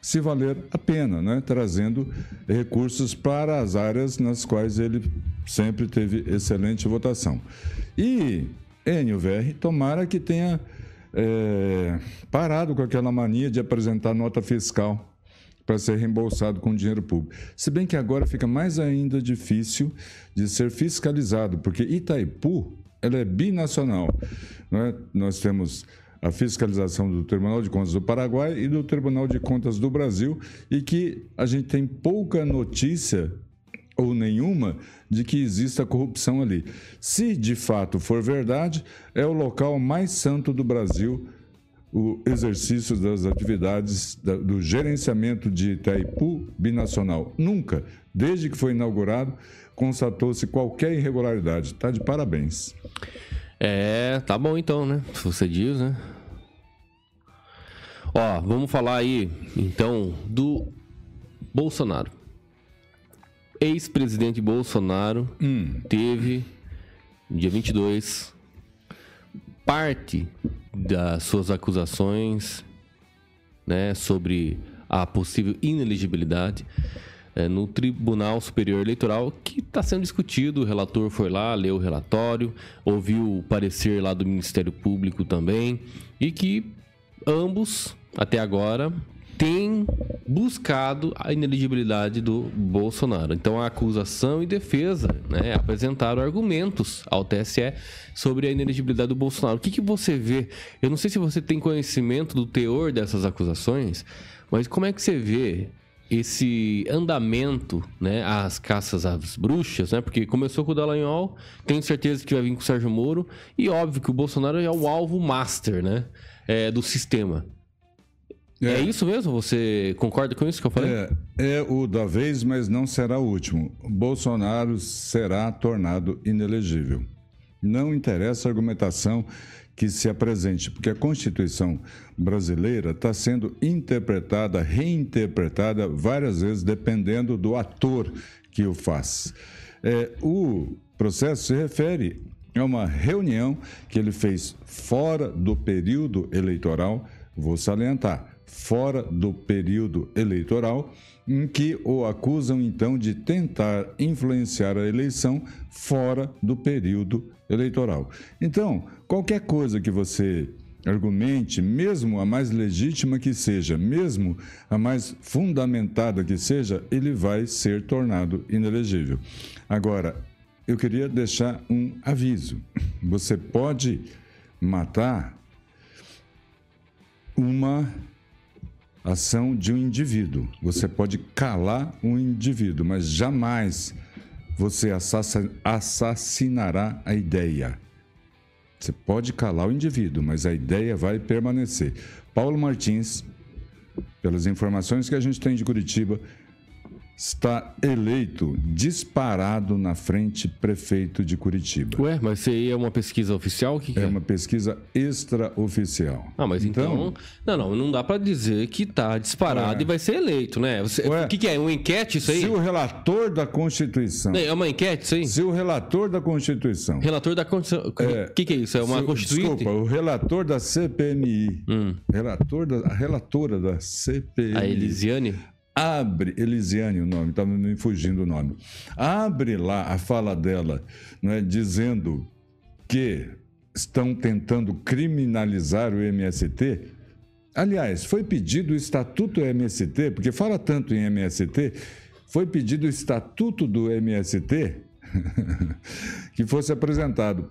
se valer a pena, né? trazendo recursos para as áreas nas quais ele sempre teve excelente votação. E Verri, tomara que tenha é, parado com aquela mania de apresentar nota fiscal para ser reembolsado com dinheiro público. Se bem que agora fica mais ainda difícil de ser fiscalizado, porque Itaipu ela é binacional. É? Nós temos a fiscalização do Tribunal de Contas do Paraguai e do Tribunal de Contas do Brasil, e que a gente tem pouca notícia ou nenhuma de que exista corrupção ali. Se de fato for verdade, é o local mais santo do Brasil o exercício das atividades do gerenciamento de Itaipu binacional. Nunca, desde que foi inaugurado, constatou-se qualquer irregularidade. Está de parabéns. É, tá bom então, né? Se você diz, né? Ó, vamos falar aí, então, do Bolsonaro ex-presidente Bolsonaro hum. teve, dia 22, parte das suas acusações né, sobre a possível ineligibilidade é, no Tribunal Superior Eleitoral, que está sendo discutido. O relator foi lá, leu o relatório, ouviu o parecer lá do Ministério Público também, e que ambos, até agora, tem buscado a ineligibilidade do Bolsonaro. Então, a acusação e defesa né, apresentaram argumentos ao TSE sobre a ineligibilidade do Bolsonaro. O que, que você vê? Eu não sei se você tem conhecimento do teor dessas acusações, mas como é que você vê esse andamento, né, às caças às bruxas, né? Porque começou com o Dallagnol, tenho certeza que vai vir com o Sérgio Moro e óbvio que o Bolsonaro é o alvo master, né, é, do sistema. É. é. isso mesmo? Você concorda com isso que eu falei? É, é o da vez, mas não será o último. Bolsonaro será tornado inelegível. Não interessa a argumentação que se apresente, porque a Constituição brasileira está sendo interpretada, reinterpretada várias vezes, dependendo do ator que o faz. É, o processo se refere a uma reunião que ele fez fora do período eleitoral, vou salientar, fora do período eleitoral, em que o acusam então de tentar influenciar a eleição fora do período eleitoral. Então, qualquer coisa que você argumente, mesmo a mais legítima que seja, mesmo a mais fundamentada que seja, ele vai ser tornado inelegível. Agora, eu queria deixar um aviso. Você pode matar uma ação de um indivíduo. Você pode calar um indivíduo, mas jamais você assassinará a ideia. Você pode calar o indivíduo, mas a ideia vai permanecer. Paulo Martins, pelas informações que a gente tem de Curitiba, está eleito disparado na frente prefeito de Curitiba. Ué, mas isso aí é uma pesquisa oficial? Que, que É é? uma pesquisa extraoficial. Ah, mas então... Não, não, não dá pra dizer que tá disparado É. e vai ser eleito, né? Você- Ué. O que, que é? Uma enquete isso aí? Se o relator da Constituição, É uma enquete isso aí? se o relator da Constituição, Relator da Constituição. O que, que é isso? É uma se constituinte? desculpa, o relator da CPMI, Hum. relator da, a relatora da CPMI, A Elisiane? Abre, Elisiane o nome, estava me fugindo o nome, abre lá a fala dela, não é, dizendo que estão tentando criminalizar o MST. Aliás, foi pedido o estatuto MST, porque fala tanto em MST, foi pedido o estatuto do MST que fosse apresentado.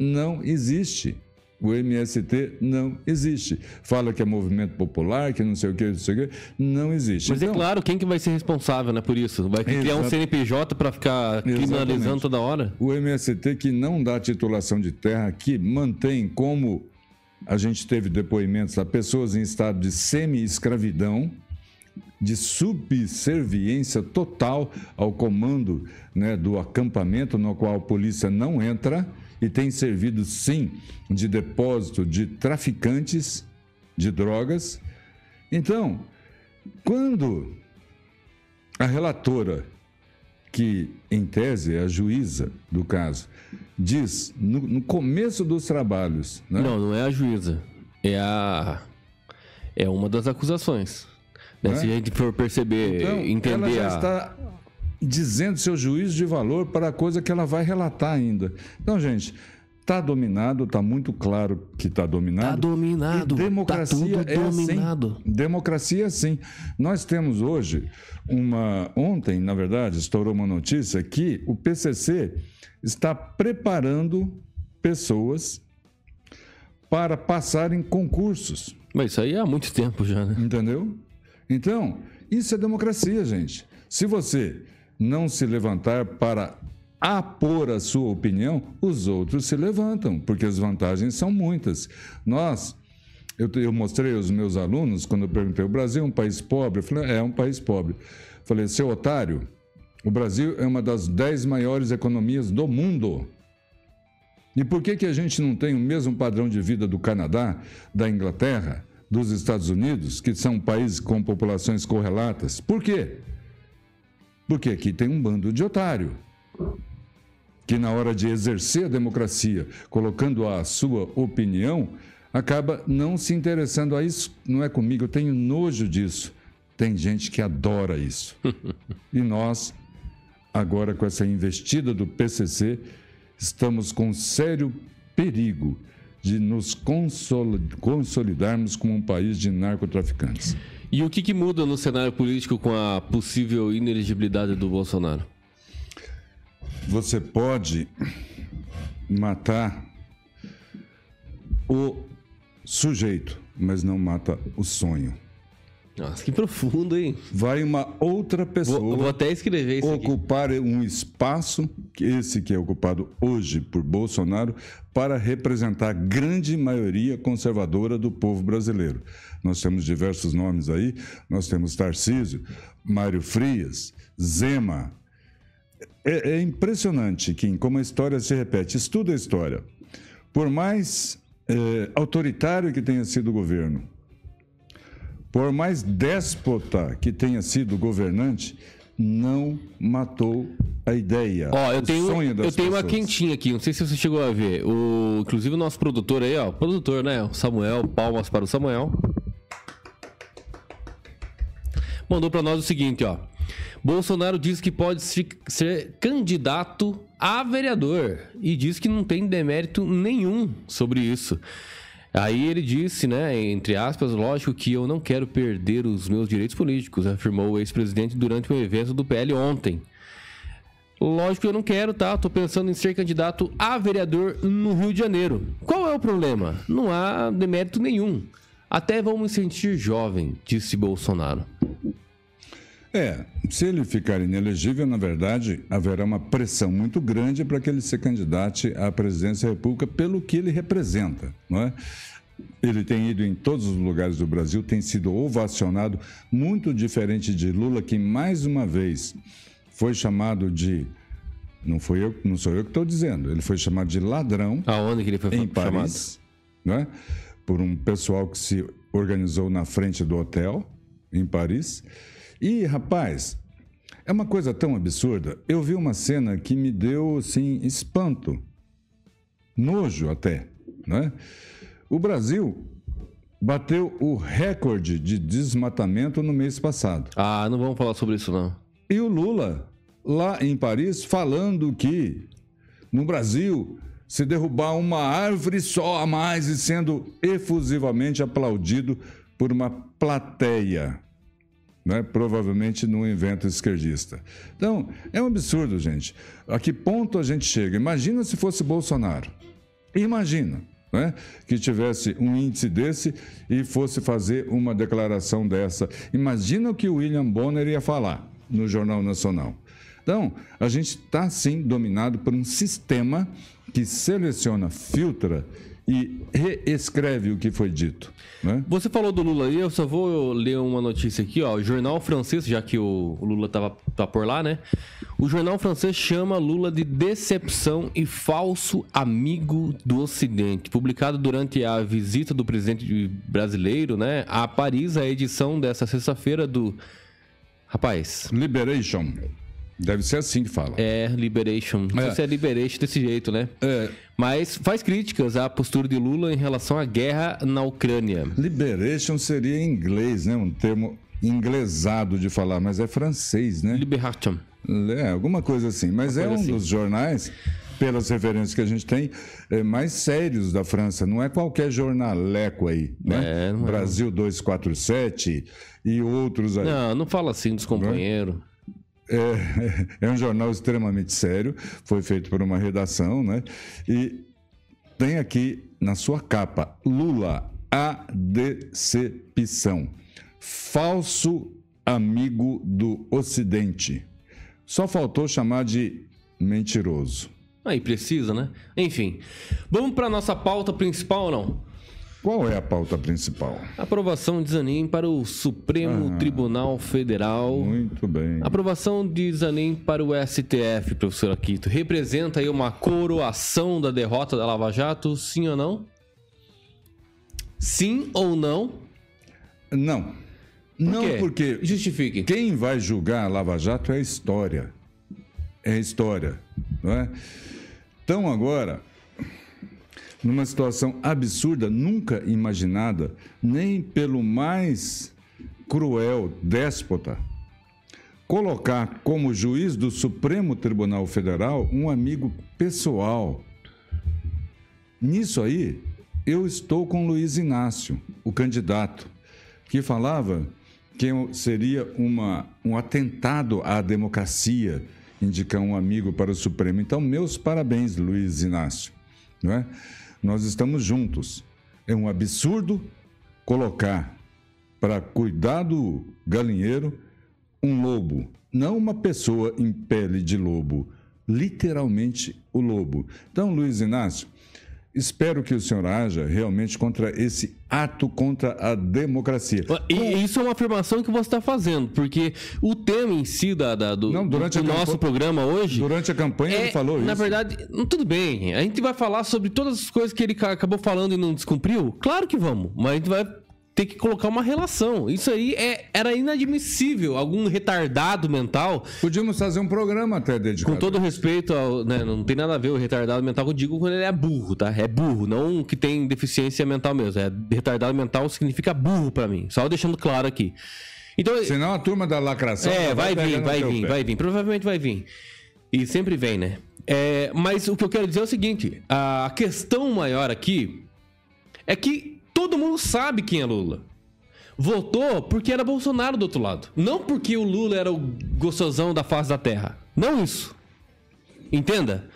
Não existe. O MST não existe. Fala que é movimento popular, que não sei o que, não sei o que. Não existe. Mas é Então, claro, quem que vai ser responsável né, por isso? Vai criar um Exato. CNPJ pra ficar criminalizando Exatamente. toda hora? O MST que não dá titulação de terra, que mantém como a gente teve depoimentos a pessoas em estado de semi-escravidão, de subserviência total ao comando né, do acampamento no qual a polícia não entra e tem servido sim de depósito de traficantes de drogas. Então, quando a relatora que, em tese, é a juíza do caso, diz no, no começo dos trabalhos. Né? Não, não é a juíza. É a. É uma das acusações. Né? É? Se a gente for perceber, Então, ela entender já a. está dizendo seu juízo de valor para a coisa que ela vai relatar ainda. Então, gente, está dominado, está muito claro que está dominado. Tá dominado. E democracia tá é dominado. assim. Democracia é assim. Nós temos hoje uma. Ontem, na verdade, estourou uma notícia que o PCC está preparando pessoas para passarem concursos. Mas isso aí é há muito tempo já, né? Entendeu? Então, isso é democracia, gente. Se você não se levantar para apor a sua opinião, os outros se levantam, porque as vantagens são muitas. Nós, eu, eu mostrei aos meus alunos, quando eu perguntei, o Brasil é um país pobre? Eu falei, é um país pobre. Falei, seu otário, o Brasil é uma das dez maiores economias do mundo. E por que, que a gente não tem o mesmo padrão de vida do Canadá, da Inglaterra, dos Estados Unidos, que são países com populações correlatas? Por quê? Porque aqui tem um bando de otário que, na hora de exercer a democracia, colocando a sua opinião, acaba não se interessando a isso. Não é comigo, eu tenho nojo disso. Tem gente que adora isso. e nós, agora com essa investida do PCC, estamos com sério perigo de nos consoli- consolidarmos como um país de narcotraficantes. E o que, que muda no cenário político com a possível inelegibilidade do Bolsonaro? Você pode matar o sujeito, mas não mata o sonho. Nossa, que profundo, hein? Vai uma outra pessoa Vou, vou até escrever isso aqui. ocupar um espaço, que esse que é ocupado hoje por Bolsonaro, para representar a grande maioria conservadora do povo brasileiro. Nós temos diversos nomes aí, nós temos Tarcísio, Mário Frias, Zema. É, é impressionante, Kim, como a história se repete. Estuda a história. Por mais eh, autoritário que tenha sido o governo, por mais déspota que tenha sido governante, não matou a ideia. Ó, eu o tenho, eu tenho uma quentinha aqui, não sei se você chegou a ver. O, inclusive o nosso produtor aí, ó. Produtor, né? O Samuel, palmas para o Samuel. Mandou para nós o seguinte, ó. Bolsonaro diz que pode se- ser candidato a vereador e diz que não tem demérito nenhum sobre isso. Aí ele disse, né, entre aspas, lógico que eu não quero perder os meus direitos políticos, afirmou o ex-presidente durante um evento do PL ontem. Lógico que eu não quero, tá? Tô pensando em ser candidato a vereador no Rio de Janeiro. Qual é o problema? Não há demérito nenhum. Até vamos sentir jovem, disse Bolsonaro. É, se ele ficar inelegível, na verdade, haverá uma pressão muito grande para que ele se candidate à presidência da República pelo que ele representa, não é? Ele tem ido em todos os lugares do Brasil, tem sido ovacionado, muito diferente de Lula, que mais uma vez foi chamado de. Não, foi eu, não sou eu que estou dizendo, ele foi chamado de ladrão. Aonde que ele foi em chamado? Paris, né? por um pessoal que se organizou na frente do hotel em Paris. E, rapaz, é uma coisa tão absurda. Eu vi uma cena que me deu, assim, espanto, nojo até, né? O Brasil bateu o recorde de desmatamento no mês passado. Ah, não vamos falar sobre isso, não. E o Lula, lá em Paris, falando que no Brasil, se derrubar uma árvore só a mais e sendo efusivamente aplaudido por uma plateia. Né? Provavelmente num evento esquerdista. Então, é um absurdo, gente. A que ponto a gente chega? Imagina se fosse Bolsonaro. Imagina. Né? que tivesse um índice desse e fosse fazer uma declaração dessa. Imagina o que o William Bonner ia falar no Jornal Nacional. Então, a gente está sim dominado por um sistema que seleciona, filtra e reescreve o que foi dito. Né? Você falou do Lula aí, eu só vou ler uma notícia aqui, ó. O jornal francês, já que o Lula tava, tá por lá, né? O jornal francês chama Lula de decepção e falso amigo do Ocidente. Publicado durante a visita do presidente brasileiro, né, a Paris, a edição dessa sexta-feira do. Rapaz. Liberation. Deve ser assim que fala. É, Liberation. Não é. sei se é Liberation desse jeito, né? É. Mas faz críticas à postura de Lula em relação à guerra na Ucrânia. Liberation seria em inglês, né? Um termo inglesado de falar, mas é francês, né? Liberation. É, alguma coisa assim. Mas é um assim. dos jornais, pelas referências que a gente tem, é, mais sérios da França. Não é qualquer jornaleco aí, né? É, Brasil 247 e outros aí. Não, não fala assim dos companheiros. É, é um jornal extremamente sério, foi feito por uma redação, né? E tem aqui na sua capa Lula, a decepção. Falso amigo do Ocidente. Só faltou chamar de mentiroso. Aí precisa, né? Enfim, vamos para nossa pauta principal não? Qual é a pauta principal? Aprovação de Zanin para o Supremo ah, Tribunal Federal. Muito bem. Aprovação de Zanin para o STF, professor Aquito. Representa aí uma coroação da derrota da Lava Jato, sim ou não? Sim ou não? Não. Por não, quê? porque. Justifique. Quem vai julgar a Lava Jato é a história. É a história. Não é? Então, agora, numa situação absurda, nunca imaginada, nem pelo mais cruel déspota, colocar como juiz do Supremo Tribunal Federal um amigo pessoal. Nisso aí, eu estou com Luiz Inácio, o candidato, que falava que seria uma, um atentado à democracia indicar um amigo para o Supremo. Então, meus parabéns, Luiz Inácio. Não é? Nós estamos juntos. É um absurdo colocar para cuidar do galinheiro um lobo, não uma pessoa em pele de lobo, literalmente o lobo. Então, Luiz Inácio, Espero que o senhor haja realmente contra esse ato contra a democracia. E Com... isso é uma afirmação que você está fazendo, porque o tema em si da, da do, Não, durante do nosso campanha, programa hoje. Durante a campanha é, ele falou na isso. Na verdade, tudo bem. A gente vai falar sobre todas as coisas que ele acabou falando e não descumpriu? Claro que vamos, mas a gente vai ter que colocar uma relação. Isso aí é, era inadmissível. Algum retardado mental. Podíamos fazer um programa até dedicado. Com todo respeito ao. Né, não tem nada a ver o retardado mental que eu digo quando ele é burro, tá? É burro, não que tem deficiência mental mesmo. É retardado mental significa burro para mim. Só deixando claro aqui. Então, Senão a turma da lacração. É, vai, vai vir, vai vir, pé. vai vir. Provavelmente vai vir. E sempre vem, né? É, mas o que eu quero dizer é o seguinte: a questão maior aqui é que todo mundo sabe quem é Lula. Votou porque era Bolsonaro do outro lado. Não porque o Lula era o gostosão da face da terra. Não isso. Entenda?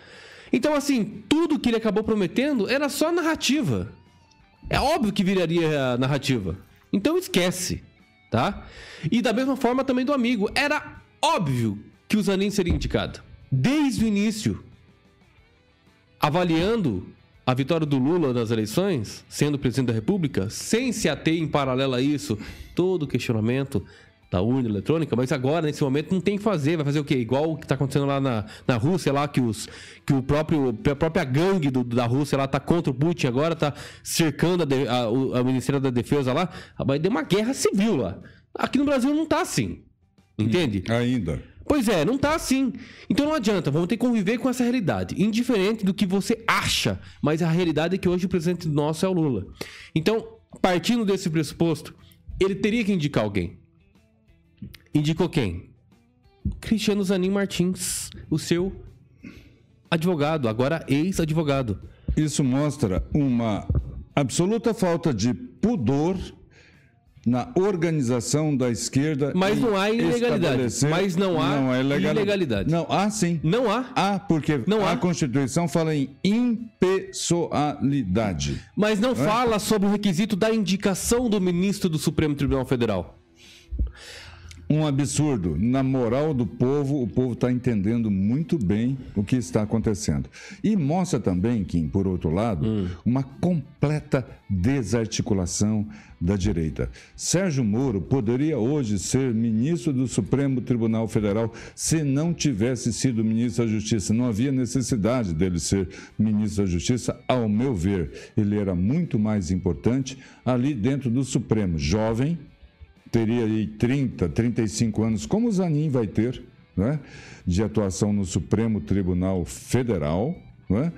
Então, assim, tudo que ele acabou prometendo era só narrativa. É óbvio que viraria narrativa. Então esquece, tá? E da mesma forma também do amigo. Era óbvio que o Zanin seria indicado. Desde o início. Avaliando a vitória do Lula nas eleições, sendo presidente da República, sem se ater em paralelo a isso todo o questionamento da urna eletrônica, mas agora, nesse momento, não tem que fazer. Vai fazer o quê? Igual o que está acontecendo lá na, na Rússia, lá que, os, que o próprio, a própria gangue do, da Rússia lá está contra o Putin agora, está cercando a, a, a, Ministério da Defesa lá. Vai ter uma guerra civil lá. Aqui no Brasil não está assim. Entende? Ainda. Pois é, não tá assim. Então não adianta, vamos ter que conviver com essa realidade. Indiferente do que você acha, mas a realidade é que hoje o presidente nosso é o Lula. Então, partindo desse pressuposto, ele teria que indicar alguém. Indicou quem? Cristiano Zanin Martins, o seu advogado, agora ex-advogado. Isso mostra uma absoluta falta de pudor na organização da esquerda. Mas não há ilegalidade. Mas não há não ilegalidade. ilegalidade. Não, há sim. Não há? Há, porque não a há. Constituição fala em impessoalidade. Mas não, não é? fala sobre o requisito da indicação do ministro do Supremo Tribunal Federal um absurdo. Na moral do povo, o povo está entendendo muito bem o que está acontecendo. E mostra também, Kim, por outro lado, hum. uma completa desarticulação da direita. Sérgio Moro poderia hoje ser ministro do Supremo Tribunal Federal se não tivesse sido ministro da Justiça. Não havia necessidade dele ser ministro da Justiça, ao meu ver. Ele era muito mais importante ali dentro do Supremo. Jovem, teria aí 30, 35 anos, como o Zanin vai ter, né, de atuação no Supremo Tribunal Federal, né,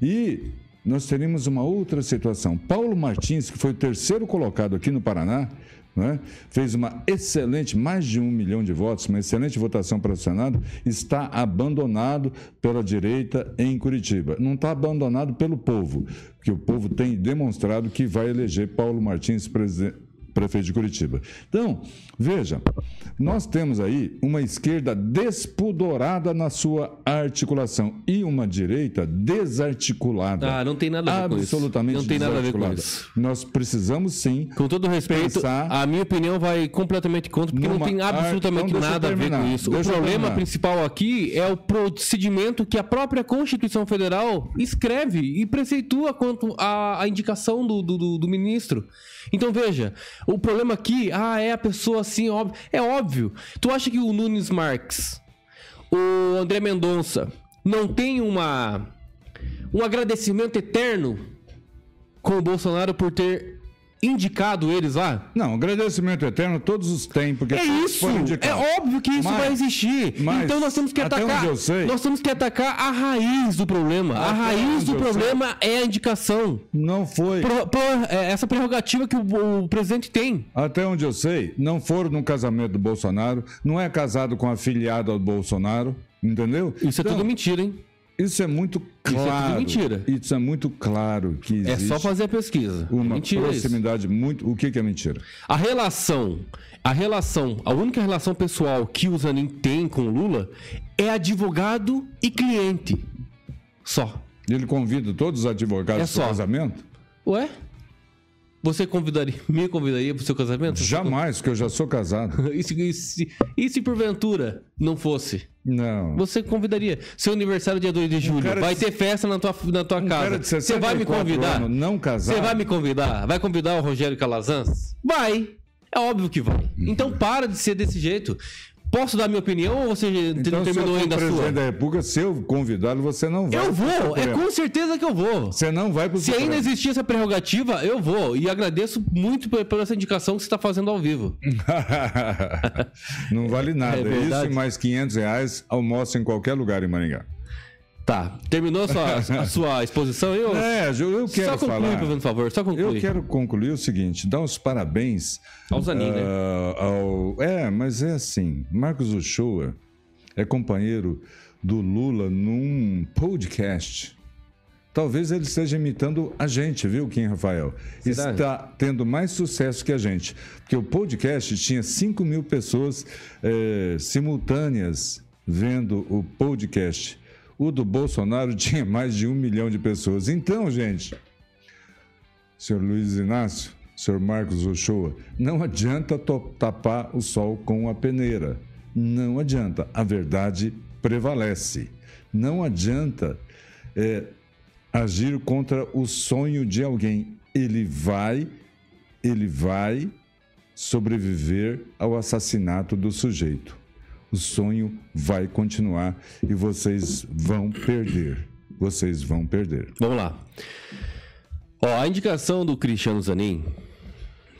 e nós teríamos uma outra situação. Paulo Martins, que foi o terceiro colocado aqui no Paraná, né, fez uma excelente, mais de um milhão de votos, uma excelente votação para o Senado, está abandonado pela direita em Curitiba. Não está abandonado pelo povo, que o povo tem demonstrado que vai eleger Paulo Martins presidente prefeito de Curitiba. Então, veja, nós temos aí uma esquerda despudorada na sua articulação e uma direita desarticulada. Ah, não tem nada a ver com isso. Absolutamente Não tem nada a ver com isso. Nós precisamos sim. Com todo respeito, a minha opinião vai completamente contra, porque não tem absolutamente então, nada a ver com isso. O problema principal aqui é o procedimento que a própria Constituição Federal escreve e preceitua quanto à, indicação do, do, do ministro. Então veja, o problema aqui, ah, é a pessoa assim, óbvio. É óbvio. Tu acha que o Nunes Marques, o André Mendonça, não tem uma um agradecimento eterno com o Bolsonaro por ter indicado eles lá? Não, agradecimento eterno todos os têm, porque é isso. É óbvio que isso mas, vai existir. então nós temos que atacar. Nós temos que atacar a raiz do problema. Até a raiz do problema sei. é a indicação. Não foi. Por, por, é essa prerrogativa que o, o, presidente tem. Até onde eu sei, não foram no casamento do Bolsonaro, não é casado com a afiliada do Bolsonaro, entendeu? Isso então, é tudo mentira, hein? Isso é muito claro. Isso é mentira. Isso é muito claro que existe. É só fazer a pesquisa. Uma mentira proximidade isso. muito. O que, que é mentira? A relação, a relação, a única relação pessoal que o Zanin tem com o Lula é advogado e cliente. Só. Ele convida todos os advogados é para o casamento? Ué? Você convidaria, me convidaria para o seu casamento? Jamais, porque eu já sou casado. e, se, e, se, e se porventura não fosse? Não. Você convidaria. Seu aniversário dia 2 de julho. Vai de... ter festa na tua, na tua um casa. Você vai me convidar? Anos, não casar. Você vai me convidar? Vai convidar o Rogério Calazans? Vai. É óbvio que vai. Uhum. Então para de ser desse jeito. Posso dar minha opinião ou você então, não terminou ainda a sua? presidente da República, se eu convidá-lo, você não vai. Eu vou, é com certeza que eu vou. Você não vai para o Se ainda existir essa prerrogativa, eu vou. E agradeço muito por essa indicação que você está fazendo ao vivo. não vale nada. É Isso e mais 500 reais, almoço em qualquer lugar em Maringá. Tá. Terminou a sua, a sua exposição? Eu, é, eu quero só concluir, falar. por favor. Só concluir. Eu quero concluir o seguinte: dar os parabéns. Ao Zanin, uh, né? Ah, ao, é, mas é assim: Marcos Uchoa é companheiro do Lula num podcast. Talvez ele esteja imitando a gente, viu, Kim Rafael? Será? Está tendo mais sucesso que a gente. Porque o podcast tinha 5 mil pessoas é, simultâneas vendo o podcast. O do Bolsonaro tinha mais de um milhão de pessoas. Então, gente, senhor Luiz Inácio, senhor Marcos Ochoa, não adianta tapar o sol com a peneira. Não adianta. A verdade prevalece. Não adianta é, agir contra o sonho de alguém. Ele vai, ele vai sobreviver ao assassinato do sujeito. O sonho vai continuar e vocês vão perder. Vocês vão perder. Vamos lá. Ó, a indicação do Cristiano Zanin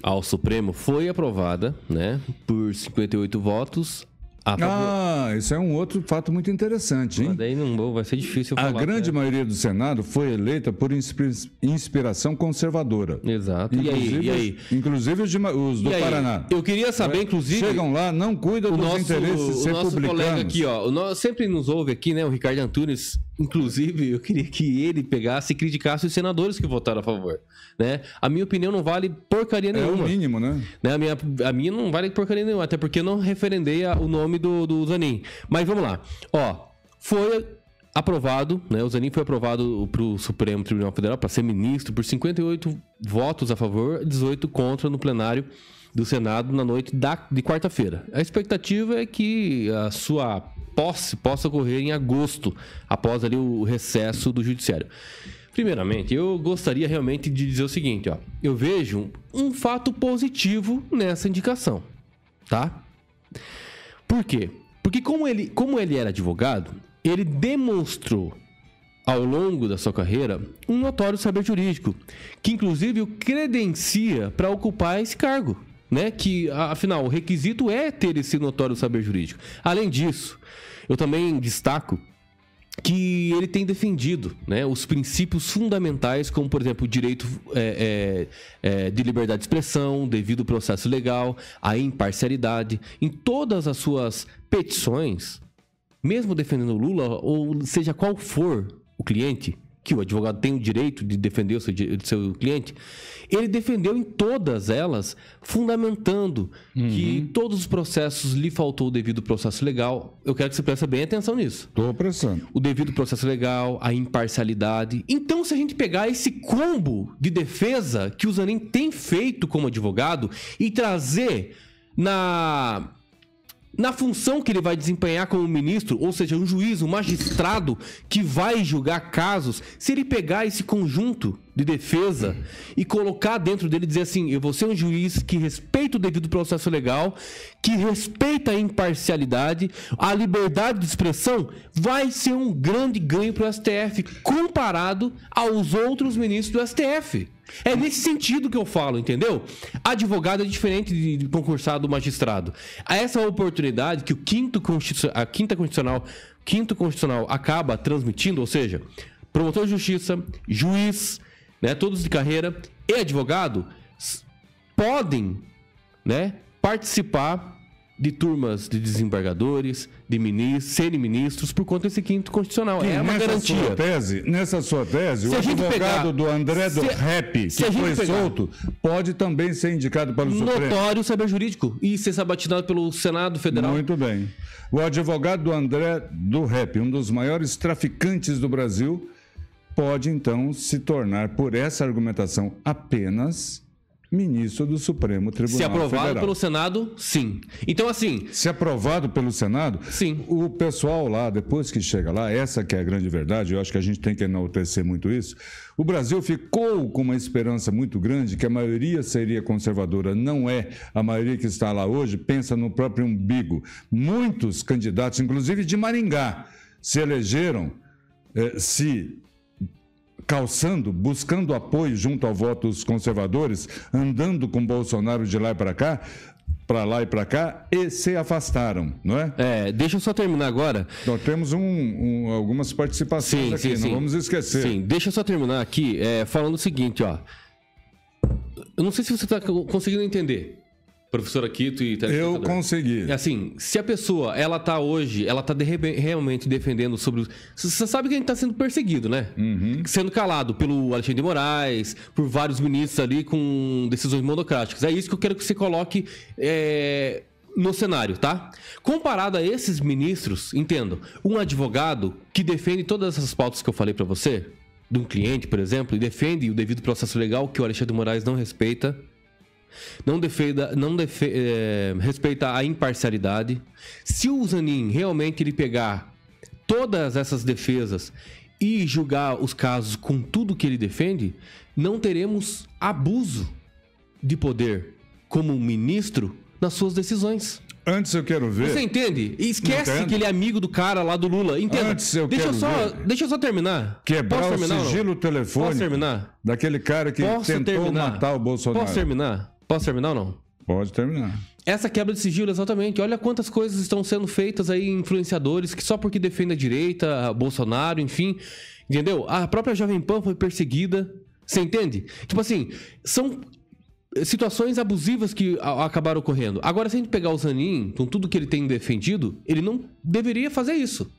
ao Supremo foi aprovada, né, por 58 votos ah, isso é um outro fato muito interessante, hein? Mas daí não vai ser difícil falar. A grande maioria do Senado foi eleita por inspiração conservadora. Exato. Inclusive, e aí? E aí? Inclusive os, de, os do Paraná. Eu queria saber, inclusive... Chegam lá, não cuidam dos nosso, interesses o nosso colega aqui, ó, nós, sempre nos ouve aqui, né, o Ricardo Antunes, Inclusive, eu queria que ele pegasse e criticasse os senadores que votaram a favor. Né? A minha opinião não vale porcaria nenhuma. É o mínimo, né? né? A, minha, a minha não vale porcaria nenhuma, até porque eu não referendei o nome do, do Zanin. Mas vamos lá. Ó, foi aprovado, né? O Zanin foi aprovado para o Supremo Tribunal Federal para ser ministro por 58 votos a favor, 18 contra no plenário do Senado na noite da, de quarta-feira. A expectativa é que a sua posse possa ocorrer em agosto, após ali o recesso do judiciário. Primeiramente, eu gostaria realmente de dizer o seguinte, ó. Eu vejo um fato positivo nessa indicação, tá? Por quê? Porque como ele, como ele era advogado, ele demonstrou ao longo da sua carreira um notório saber jurídico, que inclusive o credencia para ocupar esse cargo né? Que, afinal, o requisito é ter esse notório saber jurídico. Além disso, eu também destaco que ele tem defendido né, os princípios fundamentais, como, por exemplo, o direito é, é, é, de liberdade de expressão, devido processo legal, a imparcialidade. Em todas as suas petições, mesmo defendendo o Lula, ou seja qual for o cliente, que o advogado tem o direito de defender o seu, seu cliente, ele defendeu em todas elas, fundamentando uhum. que todos os processos lhe faltou o devido processo legal. Eu quero que você preste bem atenção nisso. Estou prestando. O devido processo legal, a imparcialidade. Então, se a gente pegar esse combo de defesa que o Zanin tem feito como advogado e trazer na na função que ele vai desempenhar como ministro, ou seja, um juiz, um magistrado que vai julgar casos, se ele pegar esse conjunto de defesa e colocar dentro dele dizer assim: eu vou ser um juiz que respeita o devido processo legal, que respeita a imparcialidade, a liberdade de expressão, vai ser um grande ganho para o STF comparado aos outros ministros do STF. É nesse sentido que eu falo, entendeu? Advogado é diferente de concursado magistrado. Essa oportunidade que o quinto a quinta constitucional, quinto constitucional acaba transmitindo, ou seja, promotor de justiça, juiz, né, todos de carreira e advogado podem, né, participar de turmas de desembargadores, de ministros, serem ministros por conta desse quinto constitucional. Que é uma nessa garantia. Sua tese, nessa sua tese, se o advogado pegar, do André do se, Rap, que foi pegar, solto, pode também ser indicado para o Supremo. Notório saber jurídico e ser sabatinado pelo Senado Federal. Muito bem. O advogado do André do Rap, um dos maiores traficantes do Brasil, pode então se tornar, por essa argumentação apenas, ministro do Supremo Tribunal Se aprovado Federal. pelo Senado, sim. Então, assim. Se aprovado pelo Senado, sim. O pessoal lá, depois que chega lá, essa que é a grande verdade, eu acho que a gente tem que enaltecer muito isso. O Brasil ficou com uma esperança muito grande que a maioria seria conservadora. Não é. A maioria que está lá hoje pensa no próprio umbigo. Muitos candidatos, inclusive de Maringá, se elegeram. Eh, se calçando, buscando apoio junto a votos conservadores, andando com Bolsonaro de lá e para cá, para lá e para cá e se afastaram, não é? É, deixa eu só terminar agora. Nós temos um, um, algumas participações sim, aqui, sim, não sim. vamos esquecer. Sim, deixa eu só terminar aqui é, falando o seguinte, ó. Eu não sei se você está conseguindo entender professora Quito e Eu consegui. É assim, se a pessoa, ela tá hoje, ela tá de, realmente defendendo sobre... Você sabe que a gente tá sendo perseguido, né? Uhum. Sendo calado pelo Alexandre de Moraes, por vários ministros ali com decisões monocráticas. É isso que eu quero que você coloque é, no cenário, tá? Comparado a esses ministros, entendo, um advogado que defende todas essas pautas que eu falei para você, de um cliente, por exemplo, e defende o devido processo legal que o Alexandre de Moraes não respeita não defenda, não defe, é, respeita a imparcialidade. Se o Zanin realmente ele pegar todas essas defesas e julgar os casos com tudo que ele defende, não teremos abuso de poder como ministro nas suas decisões. Antes eu quero ver. Você entende? E esquece Entendo. que ele é amigo do cara lá do Lula. Entenda. Antes eu deixa, eu quero só, ver. deixa eu só terminar. Quebrar Posso o terminar não? sigilo telefônico Posso terminar? daquele cara que Posso tentou terminar? matar o Bolsonaro. Posso terminar? Posso terminar ou não? Pode terminar. Essa quebra de sigilo, exatamente. Olha quantas coisas estão sendo feitas aí, influenciadores, que só porque defendem a direita, Bolsonaro, enfim. Entendeu? A própria Jovem Pan foi perseguida. Você entende? Tipo assim, são situações abusivas que acabaram ocorrendo. Agora, se a gente pegar o Zanin, com tudo que ele tem defendido, ele não deveria fazer isso.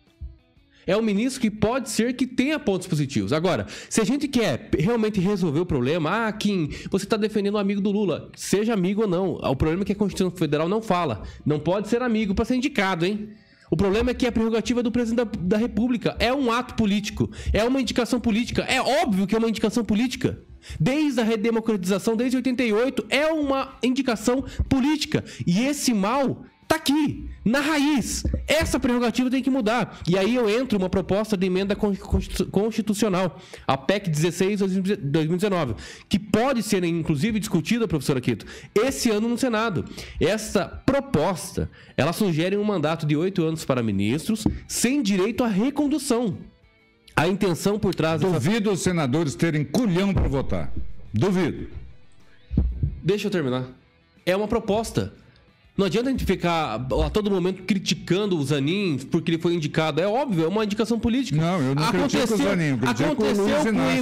É um ministro que pode ser que tenha pontos positivos. Agora, se a gente quer realmente resolver o problema, ah, Kim, você está defendendo um amigo do Lula. Seja amigo ou não. O problema é que a Constituição Federal não fala. Não pode ser amigo para ser indicado, hein? O problema é que a prerrogativa é do presidente da, da República. É um ato político. É uma indicação política. É óbvio que é uma indicação política. Desde a redemocratização, desde 88, é uma indicação política. E esse mal tá aqui, na raiz. Essa prerrogativa tem que mudar. E aí eu entro uma proposta de emenda con- constitu- constitucional, a PEC 16 de 2019, que pode ser inclusive discutida, professor Aquito, esse ano no Senado. Essa proposta, ela sugere um mandato de oito anos para ministros, sem direito à recondução. A intenção por trás dessa Duvido os senadores terem culhão para votar. Duvido. Deixa eu terminar. É uma proposta. Não adianta a gente ficar a todo momento criticando o Zanin porque ele foi indicado. É óbvio, é uma indicação política. Não, eu não critico o Zanin, aconteceu,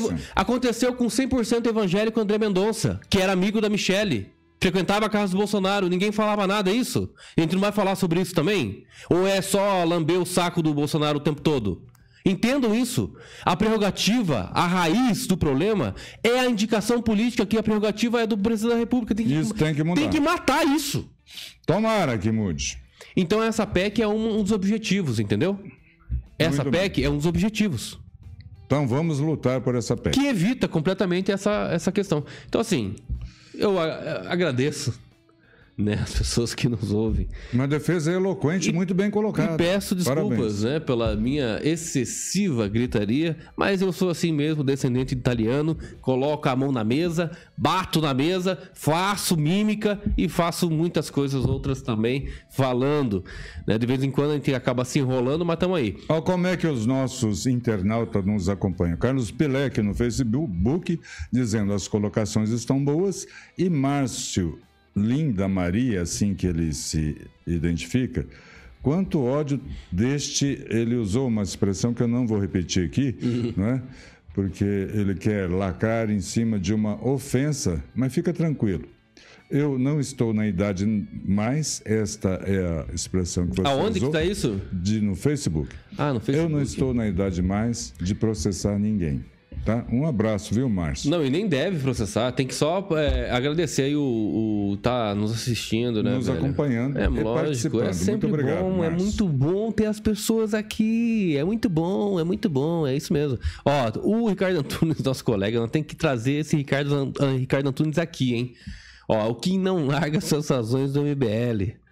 com, o- aconteceu com 100% evangélico André Mendonça, que era amigo da Michele. Frequentava a casa do Bolsonaro, ninguém falava nada, é isso? A gente não vai falar sobre isso também? Ou é só lamber o saco do Bolsonaro o tempo todo? Entendam isso. A prerrogativa, a raiz do problema é a indicação política que a prerrogativa é do presidente da República. Tem que, Isso tem que mudar. Tem que matar isso. Tomara que mude. Então essa PEC é um, um dos objetivos, entendeu? Essa Muito bem. PEC é um dos objetivos. Então vamos lutar por essa PEC. Que evita completamente essa, essa questão. Então, assim, eu agradeço né, as pessoas que nos ouvem. Uma defesa eloquente, muito bem colocada. E peço desculpas né, pela minha excessiva gritaria, mas eu sou assim mesmo, descendente de italiano, coloco a mão na mesa, bato na mesa, faço mímica e faço muitas coisas outras também, falando. né? De vez em quando a gente acaba se enrolando, mas estamos aí. Ó, como é que os nossos internautas nos acompanham? Carlos Pilek no Facebook, dizendo as colocações estão boas. E Márcio Linda Maria, assim que ele se identifica, quanto ódio deste. Ele usou uma expressão que eu não vou repetir aqui, não é? Porque ele quer lacrar em cima de uma ofensa, mas fica tranquilo. Eu não estou na idade mais, esta é a expressão que você Aonde que usou está isso? de, no Facebook. Ah, no Eu Facebook. não estou na idade mais de processar ninguém. Tá? Um abraço, viu, Márcio? Não, e nem deve processar. Tem que só é, agradecer aí o, o tá nos assistindo, né? Nos velho? acompanhando É lógico, é sempre Muito obrigado, bom, é muito bom ter as pessoas aqui. É muito bom, é muito bom, é isso mesmo. Ó, o Ricardo Antunes, nosso colega, nós temos que trazer esse Ricardo, Ricardo Antunes aqui, hein? Ó, o Kim não larga suas razões do MBL.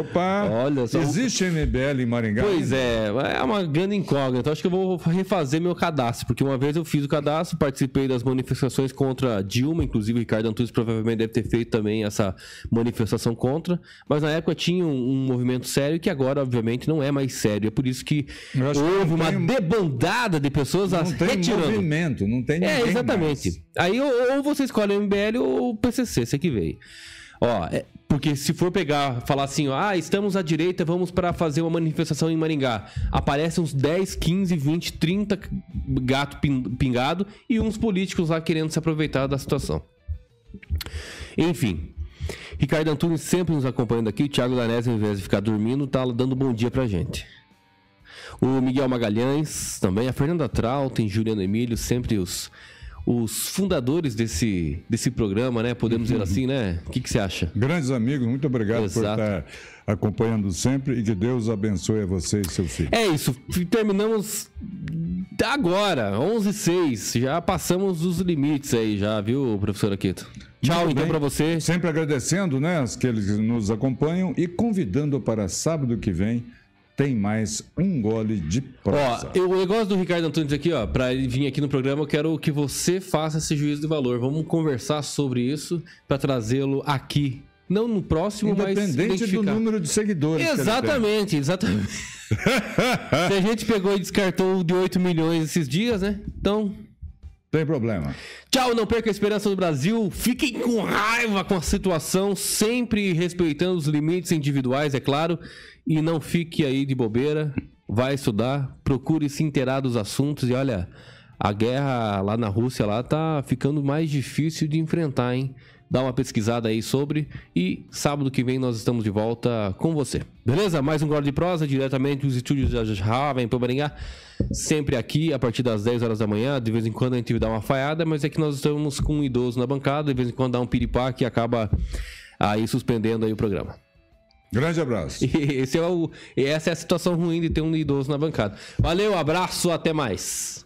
Opa! Olha só. Existe MBL em Maringá? Pois é, é uma grande incógnita. Acho que eu vou refazer meu cadastro, porque uma vez eu fiz o cadastro, participei das manifestações contra Dilma, inclusive o Ricardo Antunes provavelmente deve ter feito também essa manifestação contra, mas na época tinha um, um movimento sério que agora, obviamente, não é mais sério. É por isso que houve uma tem- debandada de pessoas Não tem retirando. movimento, não tem ninguém É, exatamente. mais. Aí ou, ou você escolhe o MBL ou o PCC, você que veio. Ó, é- porque se for pegar, falar assim, ah, estamos à direita, vamos para fazer uma manifestação em Maringá. Aparecem uns 10, 15, 20, 30 gato pin- pingado e uns políticos lá querendo se aproveitar da situação. Enfim. Ricardo Antunes sempre nos acompanhando aqui. Thiago Danese, ao invés de ficar dormindo, tá dando bom dia pra gente. O Miguel Magalhães também, a Fernanda Trautem, Juliano Emílio, sempre os, os fundadores desse, desse programa, né? Podemos dizer assim, né? O que, que você acha? Grandes amigos, muito obrigado Exato. por estar acompanhando sempre e que Deus abençoe a você e seu filho. É isso, terminamos agora, 11 h 06 Já passamos dos limites aí, já, viu, professor Aquito? Tchau, então, pra você. Sempre agradecendo, né, aqueles que nos acompanham e convidando para sábado que vem tem mais um gole de prosa. Ó, eu, o negócio do Ricardo Antunes aqui, ó, pra ele vir aqui no programa, eu quero que você faça esse juízo de valor. Vamos conversar sobre isso para trazê-lo aqui. Não no próximo, mas Independente do número de seguidores. Exatamente, exatamente. Se a gente pegou e descartou o de 8 milhões esses dias, né? Então, Tem problema. Tchau, não perca a esperança do Brasil. Fiquem com raiva com a situação, sempre respeitando os limites individuais, é claro. E não fique aí de bobeira. Vai estudar, procure se inteirar dos assuntos. E olha, a guerra lá na Rússia lá tá ficando mais difícil de enfrentar, hein? Dá uma pesquisada aí sobre. E sábado que vem nós estamos de volta com você. Beleza? Mais um Gole de Prosa, diretamente dos estúdios da Raven para Maringá. Sempre aqui, a partir das 10 horas da manhã. De vez em quando a gente dá uma falhada, mas é que nós estamos com um idoso na bancada. De vez em quando dá um piripá que acaba aí suspendendo aí o programa. Grande abraço. É o, essa é a situação ruim de ter um idoso na bancada. Valeu, abraço, até mais.